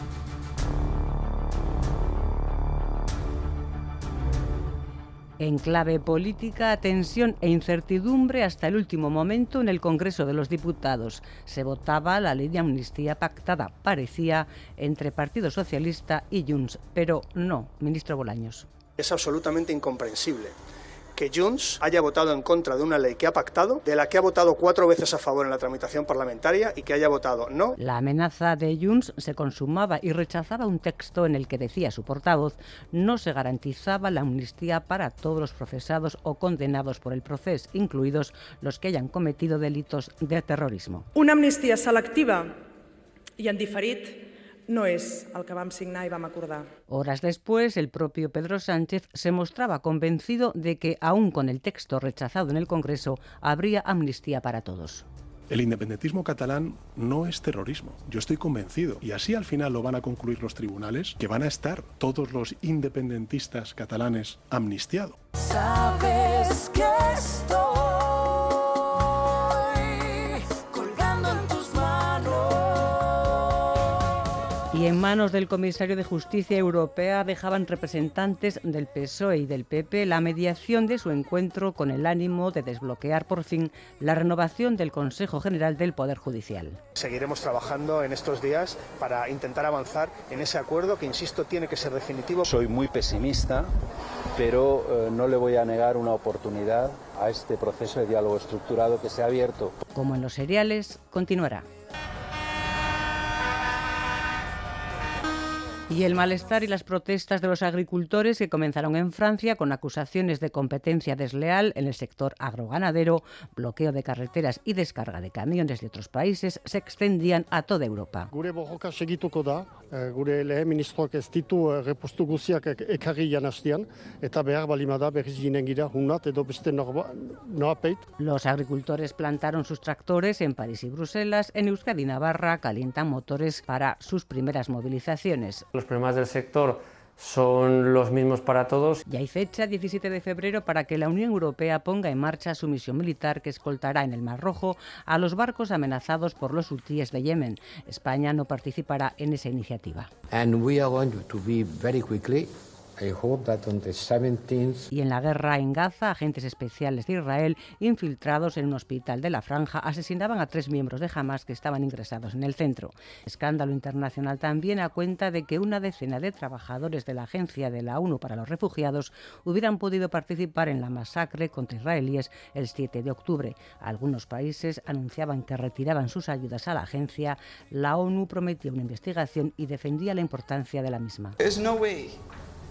En clave política, tensión e incertidumbre hasta el último momento en el Congreso de los Diputados. Se votaba la ley de amnistía pactada, parecía, entre Partido Socialista y Junts, pero no, ministro Bolaños.
Es absolutamente incomprensible que Junts haya votado en contra de una ley que ha pactado, de la que ha votado cuatro veces a favor en la tramitación parlamentaria y que haya votado no.
La amenaza de Junts se consumaba y rechazaba un texto en el que decía su portavoz no se garantizaba la amnistía para todos los procesados o condenados por el proceso, incluidos los que hayan cometido delitos de terrorismo.
Una amnistia selectiva i en diferit no és el que vam signar i vam acordar.
Horas después, el propio Pedro Sánchez se mostraba convencido de que, aún con el texto rechazado en el Congreso, habría amnistía para todos.
El independentismo catalán no es terrorismo. Yo estoy convencido, y así al final lo van a concluir los tribunales, que van a estar todos los independentistas catalanes amnistiados.
Sabes que estoy en manos
del comisario de Justicia Europea dejaban representantes del PSOE y del PP la mediación de su encuentro con el ánimo de desbloquear por fin la renovación del Consejo General del Poder Judicial.
Seguiremos trabajando en estos días para intentar avanzar en ese acuerdo que, insisto, tiene que ser definitivo.
Soy muy pesimista, pero eh, no le voy a negar una oportunidad a este proceso de diálogo estructurado que se ha abierto.
Como en los seriales, continuará. Y el malestar y las protestas de los agricultores que comenzaron en Francia con acusaciones de competencia desleal en el sector agroganadero, bloqueo de carreteras y descarga de camiones de otros países se extendían a toda Europa.
Eh, eh.
Los agricultores plantaron sus tractores en París y Bruselas, en Euskadi y Navarra calientan motores para sus primeras movilizaciones.
Los problemas del sector son los mismos para todos.
Ya hay fecha, 17 de febrero, para que la Unión Europea ponga en marcha su misión militar que escoltará en el Mar Rojo a los barcos amenazados por los hutíes de Yemen. España no participará en esa iniciativa.
And we are going to be very quickly. I hope that on the 17th
Y en la guerra en Gaza, agentes especiales de Israel, infiltrados en un hospital de la Franja, asesinaban a tres miembros de Hamas que estaban ingresados en el centro. Escándalo internacional también a cuenta de que una decena de trabajadores de la Agencia de la ONU para los Refugiados hubieran podido participar en la masacre contra israelíes el 7 de octubre. Algunos países anunciaban que retiraban sus ayudas a la agencia. La ONU prometía una investigación y defendía la importancia de la misma.
There's no way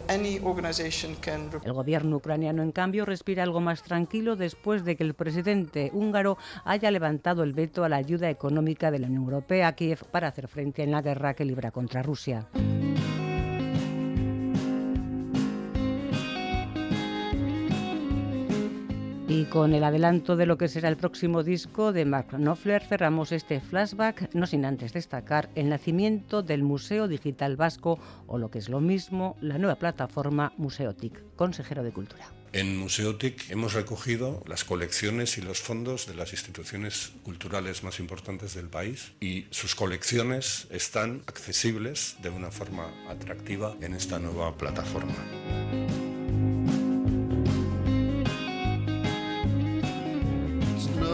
El gobierno ucraniano, en cambio, respira algo más tranquilo después de que el presidente húngaro haya levantado el veto a la ayuda económica de la Unión Europea a Kiev para hacer frente en la guerra que libra contra Rusia. Y con el adelanto de lo que será el próximo disco de Mark Knopfler cerramos este flashback, no sin antes destacar el nacimiento del Museo Digital Vasco o lo que es lo mismo, la nueva plataforma Museotic, consejero de Cultura.
En Museotic hemos recogido las colecciones y los fondos de las instituciones culturales más importantes del país y sus colecciones están accesibles de una forma atractiva en esta nueva plataforma.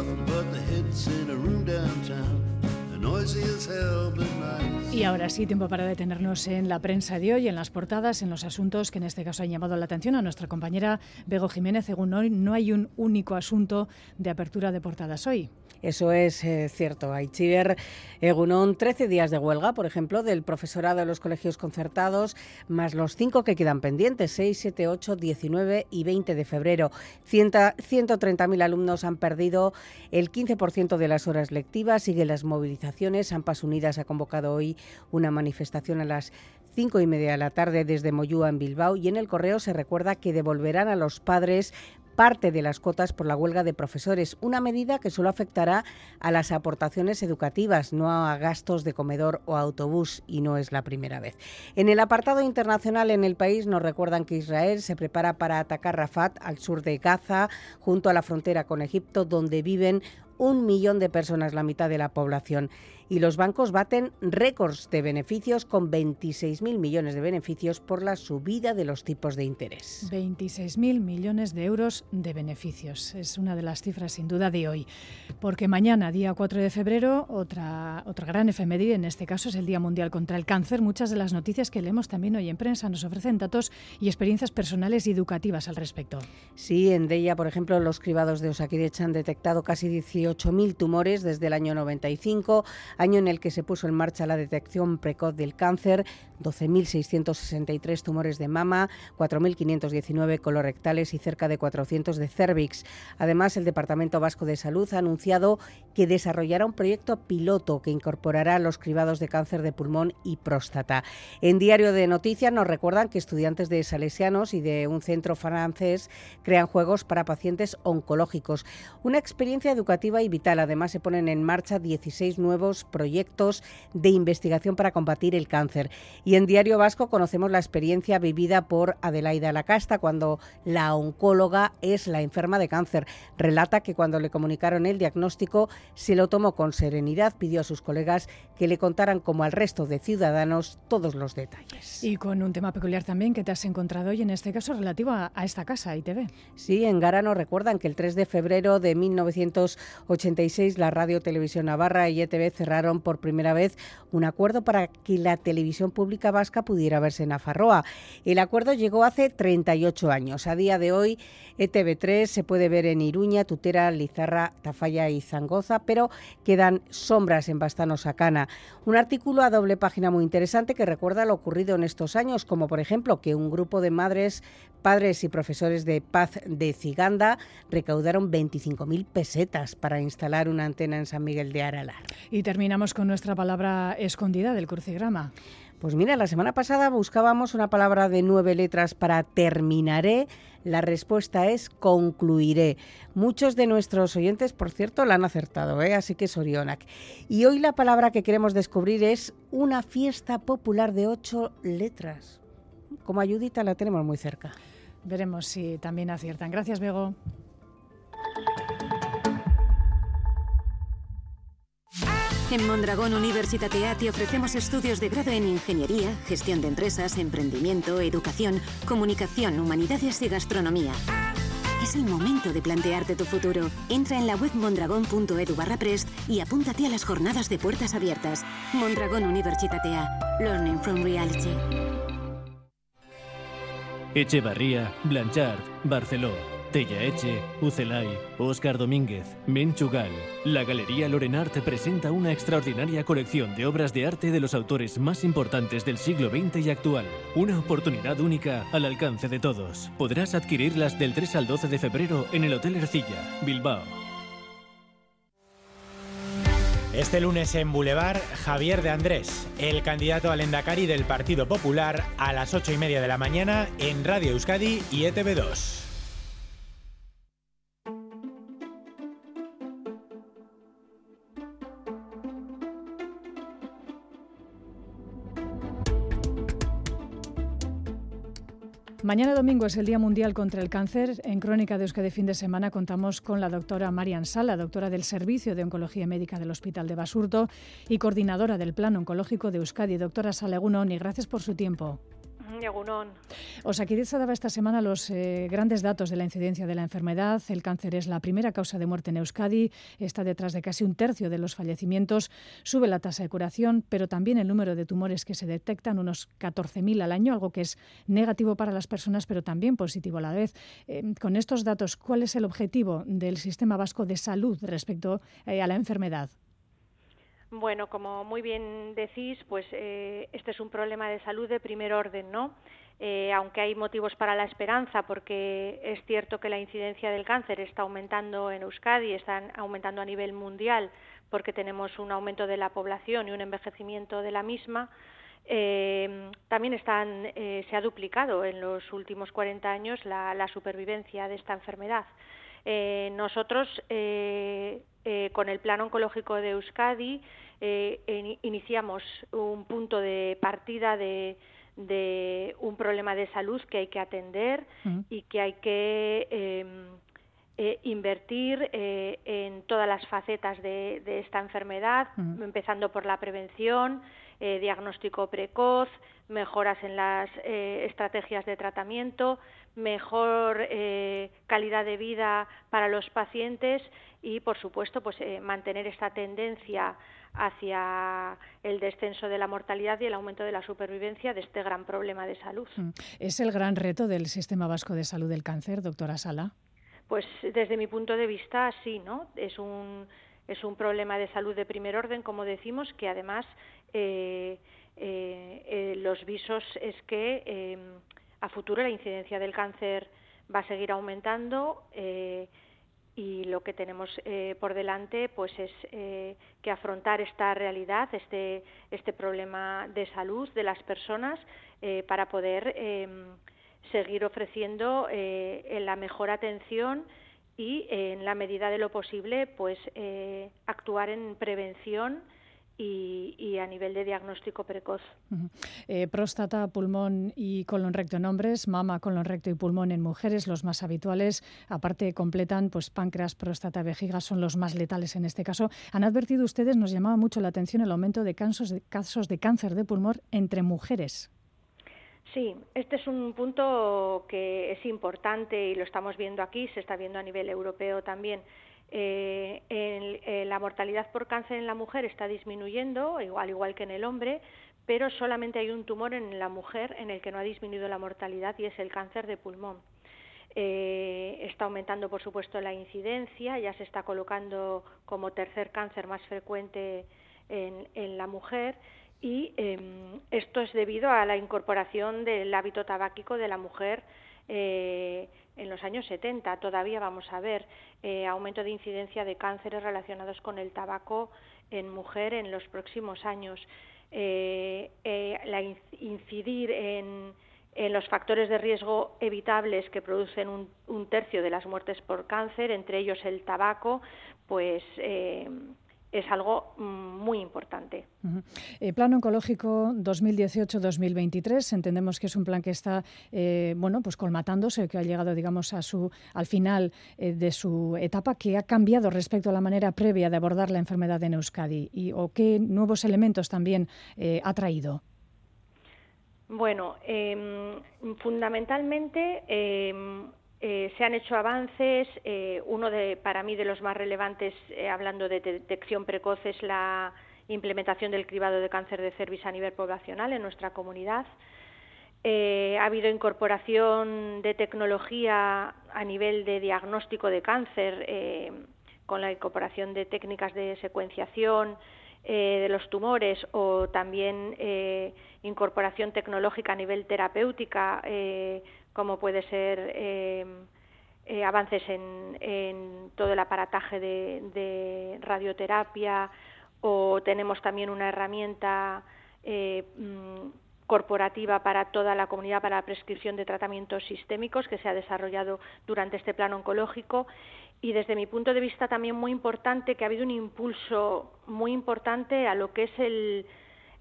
Nothing but the hits in a room downtown. The noisy as hell, but nice.
Y ahora sí, tiempo para detenernos en la prensa de hoy, en las portadas, en los asuntos que en este caso han llamado la atención a nuestra compañera Bego Jiménez. Según hoy, no hay un único asunto de apertura de portadas hoy.
Eso es eh, cierto. Aichiber Egunon, 13 días de huelga, por ejemplo, del profesorado de los colegios concertados, más los cinco que quedan pendientes, 6, 7, 8, 19 y 20 de febrero. 130.000 alumnos han perdido el 15% de las horas lectivas, siguen las movilizaciones. AMPAS Unidas ha convocado hoy una manifestación a las cinco y media de la tarde desde Moyúa en Bilbao y en el correo se recuerda que devolverán a los padres parte de las cuotas por la huelga de profesores, una medida que solo afectará a las aportaciones educativas, no a gastos de comedor o autobús, y no es la primera vez. En el apartado internacional en el país nos recuerdan que Israel se prepara para atacar Rafat, al sur de Gaza, junto a la frontera con Egipto, donde viven un millón de personas, la mitad de la población. Y los bancos baten récords de beneficios con 26.000 millones de beneficios por la subida de los tipos de interés.
26.000 millones de euros de beneficios. Es una de las cifras sin duda de hoy. Porque mañana, día 4 de febrero, otra, otra gran efeméride, en este caso es el Día Mundial contra el Cáncer. Muchas de las noticias que leemos también hoy en prensa nos ofrecen datos y experiencias personales y educativas al respecto.
Sí, en Deia, por ejemplo, los cribados de Osakidecha han detectado casi 18.000 tumores desde el año 95, año en el que se puso en marcha la detección precoz del cáncer, 12.663 tumores de mama, 4.519 colorectales y cerca de 400 de cervix. Además, el Departamento Vasco de Salud ha anunciado que desarrollará un proyecto piloto que incorporará los cribados de cáncer de pulmón y próstata. En Diario de Noticias nos recuerdan que estudiantes de Salesianos y de un centro francés crean juegos para pacientes oncológicos. Una experiencia educativa y vital. Además, se ponen en marcha 16 nuevos proyectos de investigación para combatir el cáncer. Y en Diario Vasco conocemos la experiencia vivida por Adelaida Lacasta cuando la oncóloga es la enferma de cáncer. Relata que cuando le comunicaron el diagnóstico se lo tomó con serenidad, pidió a sus colegas que le contaran como al resto de ciudadanos todos los detalles.
Y con un tema peculiar también que te has encontrado hoy, en este caso relativo a, a esta casa, ITV.
Sí, en Gara nos recuerdan que el 3 de febrero de 1900 86 la Radio Televisión Navarra y ETV cerraron por primera vez un acuerdo para que la televisión pública vasca pudiera verse en Afarroa. El acuerdo llegó hace 38 años. A día de hoy ETV3 se puede ver en Iruña, Tutera, Lizarra, Tafalla y Zangoza, pero quedan sombras en Bastano Sacana. Un artículo a doble página muy interesante que recuerda lo ocurrido en estos años, como por ejemplo que un grupo de madres, padres y profesores de paz de Ciganda recaudaron 25.000 pesetas para instalar una antena en San Miguel de Aralar.
Y terminamos con nuestra palabra escondida del crucigrama.
Pues mira, la semana pasada buscábamos una palabra de nueve letras para terminaré. La respuesta es concluiré. Muchos de nuestros oyentes, por cierto, la han acertado, ¿eh? así que Sorionak. Y hoy la palabra que queremos descubrir es una fiesta popular de ocho letras. Como ayudita la tenemos muy cerca.
Veremos si también aciertan. Gracias, Bego.
En Mondragón Universitatea te ofrecemos estudios de grado en Ingeniería, Gestión de Empresas, Emprendimiento, Educación, Comunicación, Humanidades y Gastronomía. Es el momento de plantearte tu futuro. Entra en la web mondragón.edu barra prest y apúntate a las jornadas de puertas abiertas. Mondragón Universitatea. Learning from Reality.
Echevarría, Blanchard, Barceló, Tellaeche, Ucelay, Óscar Domínguez, Menchugal. La Galería Lorenart presenta una extraordinaria colección de obras de arte de los autores más importantes del siglo XX y actual. Una oportunidad única al alcance de todos. Podrás adquirirlas del 3 al 12 de febrero en el Hotel Ercilla, Bilbao.
Este lunes en Boulevard, Javier de Andrés, el candidato al Endacari del Partido Popular, a las 8 y media de la mañana en Radio Euskadi y E ETV2.
Mañana domingo es el Día Mundial contra el Cáncer. En Crónica de Euskadi fin de semana contamos con la doctora Marian Sala, doctora del Servicio de Oncología Médica del Hospital de Basurto y coordinadora del Plan Oncológico de Euskadi. Doctora Sala Egunon, y gracias por su tiempo.
Egunon.
Osakideza daba esta semana los eh, grandes datos de la incidencia de la enfermedad. El cáncer es la primera causa de muerte en Euskadi, está detrás de casi un tercio de los fallecimientos, sube la tasa de curación, pero también el número de tumores que se detectan, unos 14.000 al año, algo que es negativo para las personas, pero también positivo a la vez. Eh, con estos datos, ¿cuál es el objetivo del sistema vasco de salud respecto eh, a la enfermedad?
Bueno, como muy bien decís, pues eh, este es un problema de salud de primer orden, ¿no? Eh, aunque hay motivos para la esperanza, porque es cierto que la incidencia del cáncer está aumentando en Euskadi, está aumentando a nivel mundial, porque tenemos un aumento de la población y un envejecimiento de la misma. Eh, también están, eh, se ha duplicado en los últimos 40 años la, la supervivencia de esta enfermedad. Eh, nosotros, eh, eh, con el Plan Oncológico de Euskadi, eh, en- iniciamos un punto de partida de, de un problema de salud que hay que atender y que hay que eh, eh, invertir eh, en todas las facetas de, de esta enfermedad,
Ujú.
empezando por la prevención, eh, diagnóstico precoz, mejoras en las eh, estrategias de tratamiento, mejor eh, calidad de vida para los pacientes y, por supuesto, pues eh, mantener esta tendencia hacia el descenso de la mortalidad y el aumento de la supervivencia de este gran problema de salud.
Mm. ¿Es el gran reto del sistema vasco de salud del cáncer, doctora Sala?
Pues desde mi punto de vista sí, ¿no? Es un es un problema de salud de primer orden, como decimos, que además los visos es que eh, a futuro la incidencia del cáncer va a seguir aumentando eh, y lo que tenemos eh, por delante pues es eh, que afrontar esta realidad, este este problema de salud de las personas eh, para poder eh, seguir ofreciendo eh, la mejor atención y eh, en la medida de lo posible pues eh, actuar en prevención y, y a nivel de diagnóstico precoz.
Eh, próstata, pulmón y colon recto en hombres, mama, colon recto y pulmón en mujeres, los más habituales. Aparte completan pues páncreas, próstata, vejiga, son los más letales en este caso. Han advertido ustedes, nos llamaba mucho la atención el aumento de casos de, casos de cáncer de pulmón entre mujeres.
Sí, este es un punto que es importante y lo estamos viendo aquí, se está viendo a nivel europeo también. Eh, eh, la mortalidad por cáncer en la mujer está disminuyendo, igual, igual que en el hombre, pero solamente hay un tumor en la mujer en el que no ha disminuido la mortalidad y es el cáncer de pulmón. Eh, está aumentando, por supuesto, la incidencia, ya se está colocando como tercer cáncer más frecuente en, la mujer y em, esto es debido a la incorporación del hábito tabáquico de la mujer eh, en los años 70. Todavía vamos a ver eh, aumento de incidencia de cánceres relacionados con el tabaco en mujer en los próximos años. la incidir en los factores de riesgo evitables que producen un, tercio de las muertes por cáncer, entre ellos el tabaco, pues eh, es algo mm, muy importante.
Eh, plan oncológico 2018-2023, entendemos que es un plan que está, eh, bueno, pues colmatándose, que ha llegado, digamos, a su, al final de su etapa, que ha cambiado respecto a la manera previa de abordar la enfermedad en Euskadi y o qué nuevos elementos también ha traído.
Bueno, eh, fundamentalmente em, eh, se han hecho avances. Eh, uno de, para mí, de los más relevantes, eh, hablando de detección precoz, es la implementación del cribado de cáncer de cervix a nivel poblacional en nuestra comunidad. ha habido incorporación de tecnología a nivel de diagnóstico de cáncer, con la incorporación de técnicas de secuenciación, de los tumores o también incorporación tecnológica a nivel terapéutica, como puede ser avances en, todo el aparataje de, radioterapia o tenemos también una herramienta mm, corporativa para toda la comunidad para la prescripción de tratamientos sistémicos que se ha desarrollado durante este plan oncológico. Y desde mi punto de vista también muy importante que ha habido un impulso muy importante a lo que es el,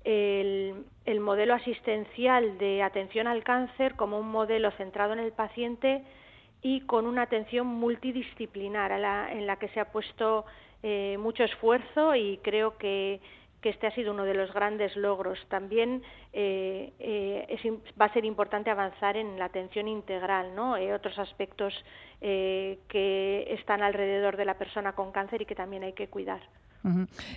el, modelo asistencial de atención al cáncer como un modelo centrado en el paciente y con una atención multidisciplinar en la que se ha puesto eh, mucho esfuerzo y creo que este ha sido uno de los grandes logros. También eh, eh, va a ser importante avanzar en la atención integral, ¿no? Eh, otros aspectos que están alrededor de la persona con cáncer y que también hay que cuidar.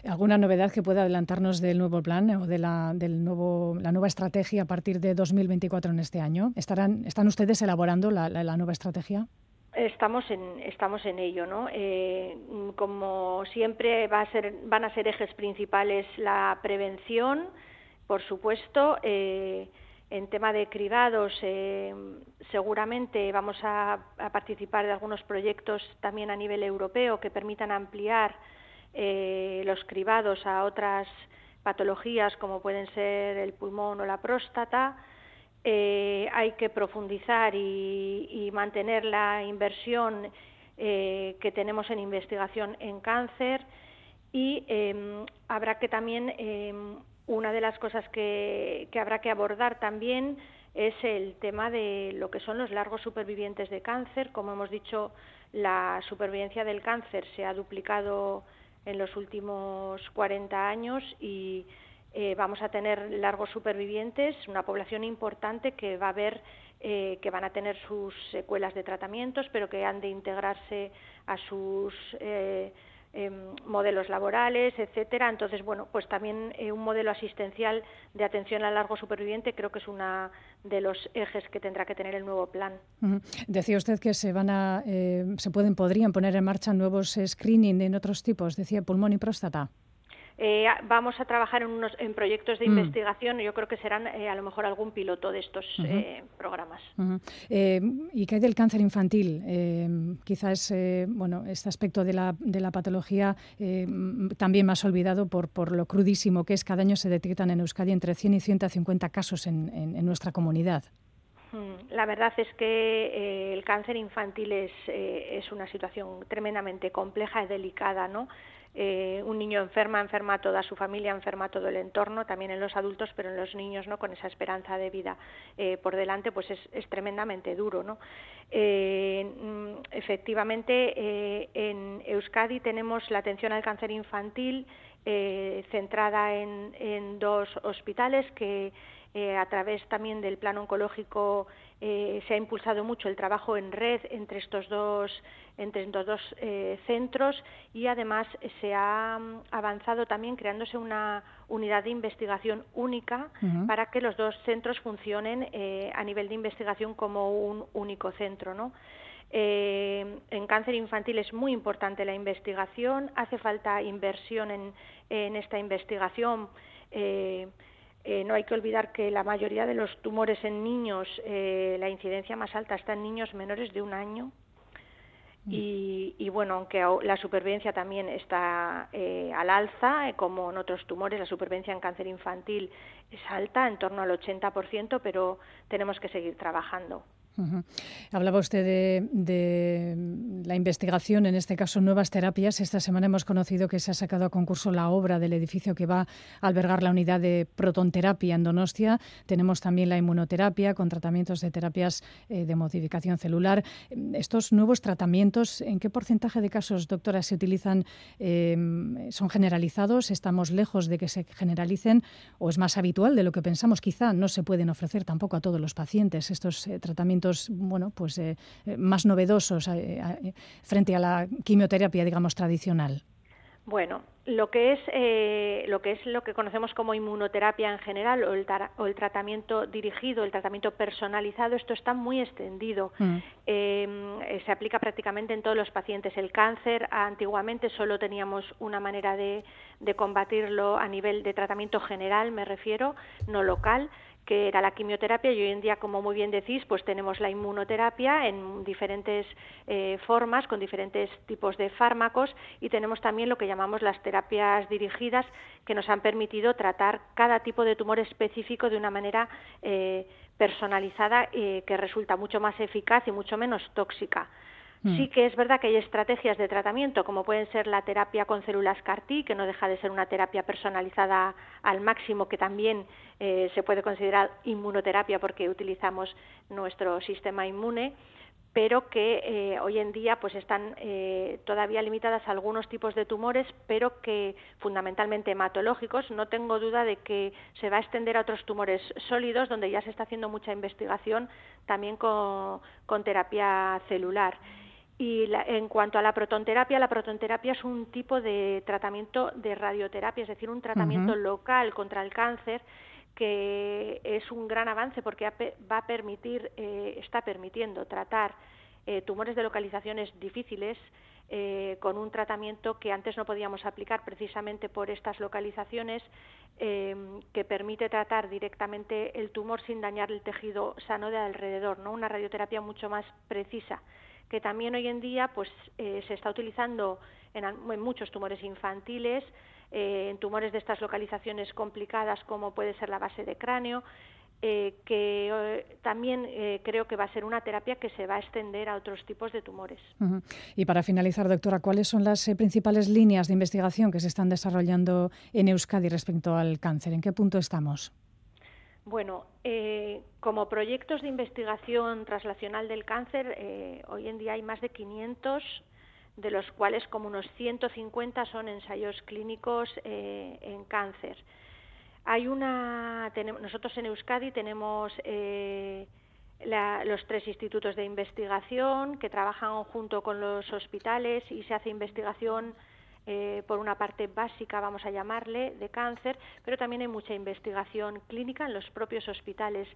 ¿Alguna novedad que pueda adelantarnos del nuevo plan o de la, del nuevo, la nueva estrategia a partir de 2024 en este año? ¿Estarán, ¿Están ustedes elaborando la nueva estrategia?
Estamos en, estamos en ello, ¿no? Eh, como siempre va a ser, van a ser ejes principales la prevención, por supuesto. Eh, en tema de cribados, eh, seguramente vamos a, participar de algunos proyectos también a nivel europeo que permitan ampliar los cribados a otras patologías como pueden ser el pulmón o la próstata. Eh, hay que profundizar y, mantener la inversión eh, que tenemos en investigación en cáncer y em, habrá que también em, una de las cosas que, habrá que abordar también es el tema de lo que son los largos supervivientes de cáncer. Como hemos dicho, la supervivencia del cáncer se ha duplicado en los últimos 40 años y eh, vamos a tener largos supervivientes, una población importante que va a ver eh, que van a tener sus secuelas de tratamientos, pero que han de integrarse a sus eh, em, modelos laborales, etcétera. Entonces, bueno, pues también un modelo asistencial de atención al largo superviviente creo que es uno de los ejes que tendrá que tener el nuevo plan.
Decía usted que se van a, se pueden, podrían poner en marcha nuevos screening en otros tipos, decía pulmón y próstata.
Eh, vamos a trabajar en, unos, en proyectos de mm. investigación, yo creo que serán eh, a lo mejor algún piloto de estos eh, programas.
¿Y qué hay del cáncer infantil? quizás bueno, este aspecto de la, de la patología también más olvidado por, por lo crudísimo que es. Cada año se detectan en Euskadi entre 100 y 150 casos en, en, nuestra comunidad.
Mm, la verdad es que el cáncer infantil es, es una situación tremendamente compleja y delicada, ¿no? Eh, un niño enferma, enferma toda su familia, enferma todo el entorno, también en los adultos, pero en los niños no con esa esperanza de vida eh, por delante, pues es, tremendamente duro. ¿no? Eh, mm, efectivamente, en Euskadi tenemos la atención al cáncer infantil centrada en, dos hospitales que eh, a través también del plan oncológico eh, se ha impulsado mucho el trabajo en red entre estos dos entre estos dos eh, centros y además se ha mm, avanzado también creándose una unidad de investigación única para que los dos centros funcionen eh, a nivel de investigación como un único centro, ¿no? Eh, en cáncer infantil es muy importante la investigación, hace falta inversión en, en esta investigación. Eh, eh, no hay que olvidar que la mayoría de los tumores en niños, eh, la incidencia más alta está en niños menores de un año. Y, y bueno, aunque au- la supervivencia también está eh, al alza, eh, como en otros tumores, la supervivencia en cáncer infantil es alta, en torno al 80%, pero tenemos que seguir trabajando.
Hablaba usted de, la investigación, en este caso nuevas terapias. Esta semana hemos conocido que se ha sacado a concurso la obra del edificio que va a albergar la unidad de protonterapia en Donostia. Tenemos también la inmunoterapia con tratamientos de terapias eh, de modificación celular. Estos nuevos tratamientos, ¿en qué porcentaje de casos, doctora, se utilizan? Eh, ¿Son generalizados? ¿Estamos lejos de que se generalicen? ¿O es más habitual de lo que pensamos? Quizá no se pueden ofrecer tampoco a todos los pacientes estos eh, tratamientos bueno, pues, eh, eh, más novedosos eh, frente a la quimioterapia, digamos, tradicional.
Bueno, lo que es eh, lo que es lo que conocemos como inmunoterapia en general o el, tar- o el tratamiento dirigido, el tratamiento personalizado, esto está muy extendido.
Mm.
Eh, se aplica prácticamente en todos los pacientes. El cáncer antiguamente solo teníamos una manera de, de combatirlo a nivel de tratamiento general, me refiero, no local que era la quimioterapia y hoy en día, como muy bien decís, pues tenemos la inmunoterapia en diferentes eh, formas, con diferentes tipos de fármacos y tenemos también lo que llamamos las terapias dirigidas que nos han permitido tratar cada tipo de tumor específico de una manera eh, personalizada eh, que resulta mucho más eficaz y mucho menos tóxica. Sí que es verdad que hay estrategias de tratamiento, como pueden ser la terapia con células CAR-T, que no deja de ser una terapia personalizada al máximo, que también eh, se puede considerar inmunoterapia porque utilizamos nuestro sistema inmune, pero que eh, hoy en día pues están eh, todavía limitadas a algunos tipos de tumores, pero que fundamentalmente hematológicos. No tengo duda de que se va a extender a otros tumores sólidos, donde ya se está haciendo mucha investigación también con terapia celular. Y la- en cuanto a la protonterapia, la protonterapia es un tipo de tratamiento de radioterapia, es decir, un tratamiento local contra el cáncer que es un gran avance porque va a permitir, eh, está permitiendo tratar eh, tumores de localizaciones difíciles eh, con un tratamiento que antes no podíamos aplicar precisamente por estas localizaciones, eh, que permite tratar directamente el tumor sin dañar el tejido sano de alrededor, ¿no? Una radioterapia mucho más precisa que también hoy en día pues eh, se está utilizando en, muchos tumores infantiles, eh, en tumores de estas localizaciones complicadas como puede ser la base de cráneo, eh, que también creo que va a ser una terapia que se va a extender a otros tipos de tumores.
Y para finalizar, doctora, ¿cuáles son las principales líneas de investigación que se están desarrollando en Euskadi respecto al cáncer? ¿En qué punto estamos?
Bueno, eh, como proyectos de investigación translacional del cáncer, eh, hoy en día hay más de 500, de los cuales como unos 150 son ensayos clínicos eh, en cáncer. Hay una, tenem- nosotros en Euskadi tenemos eh, la- los tres institutos de investigación que trabajan junto con los hospitales y se hace investigación eh, por una parte básica, vamos a llamarle, de cáncer, pero también hay mucha investigación clínica en los propios hospitales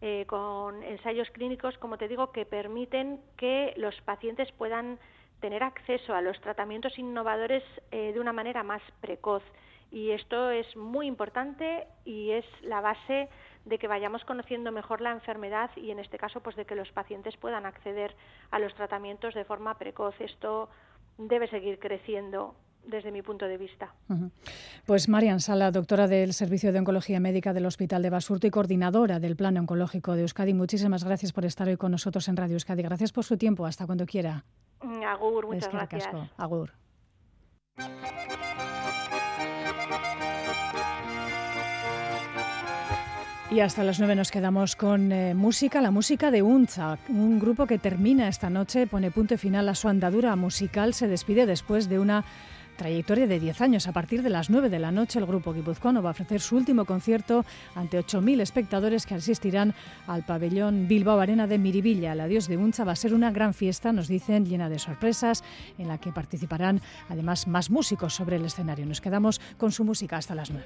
eh, con ensayos clínicos, como te digo, que permiten que los pacientes puedan tener acceso a los tratamientos innovadores eh, de una manera más precoz. Y esto es muy importante y es la base de que vayamos conociendo mejor la enfermedad y en este caso pues de que los pacientes puedan acceder a los tratamientos de forma precoz. Esto debe seguir creciendo desde mi punto de vista.
Pues Marian Sala, doctora del Servicio de Oncología Médica del Hospital de Basurto y coordinadora del Plan Oncológico de Euskadi, muchísimas gracias por estar hoy con nosotros en Radio Euskadi. Gracias por su tiempo. Hasta cuando quiera.
Mm, Agur, muchas gracias.
asko. Agur. Y hasta las nueve nos quedamos con eh, música, la música de Unza, un grupo que termina esta noche, pone punto y final a su andadura musical, se despide después de una Trayectoria de 10 años. A partir de las 9 de la noche, el grupo guipuzcoano va a ofrecer su último concierto ante 8.000 espectadores que asistirán al pabellón Bilbao Arena de Miribilla. El adiós de Uncha va a ser una gran fiesta, nos dicen, llena de sorpresas, en la que participarán además más músicos sobre el escenario. Nos quedamos con su música hasta las 9.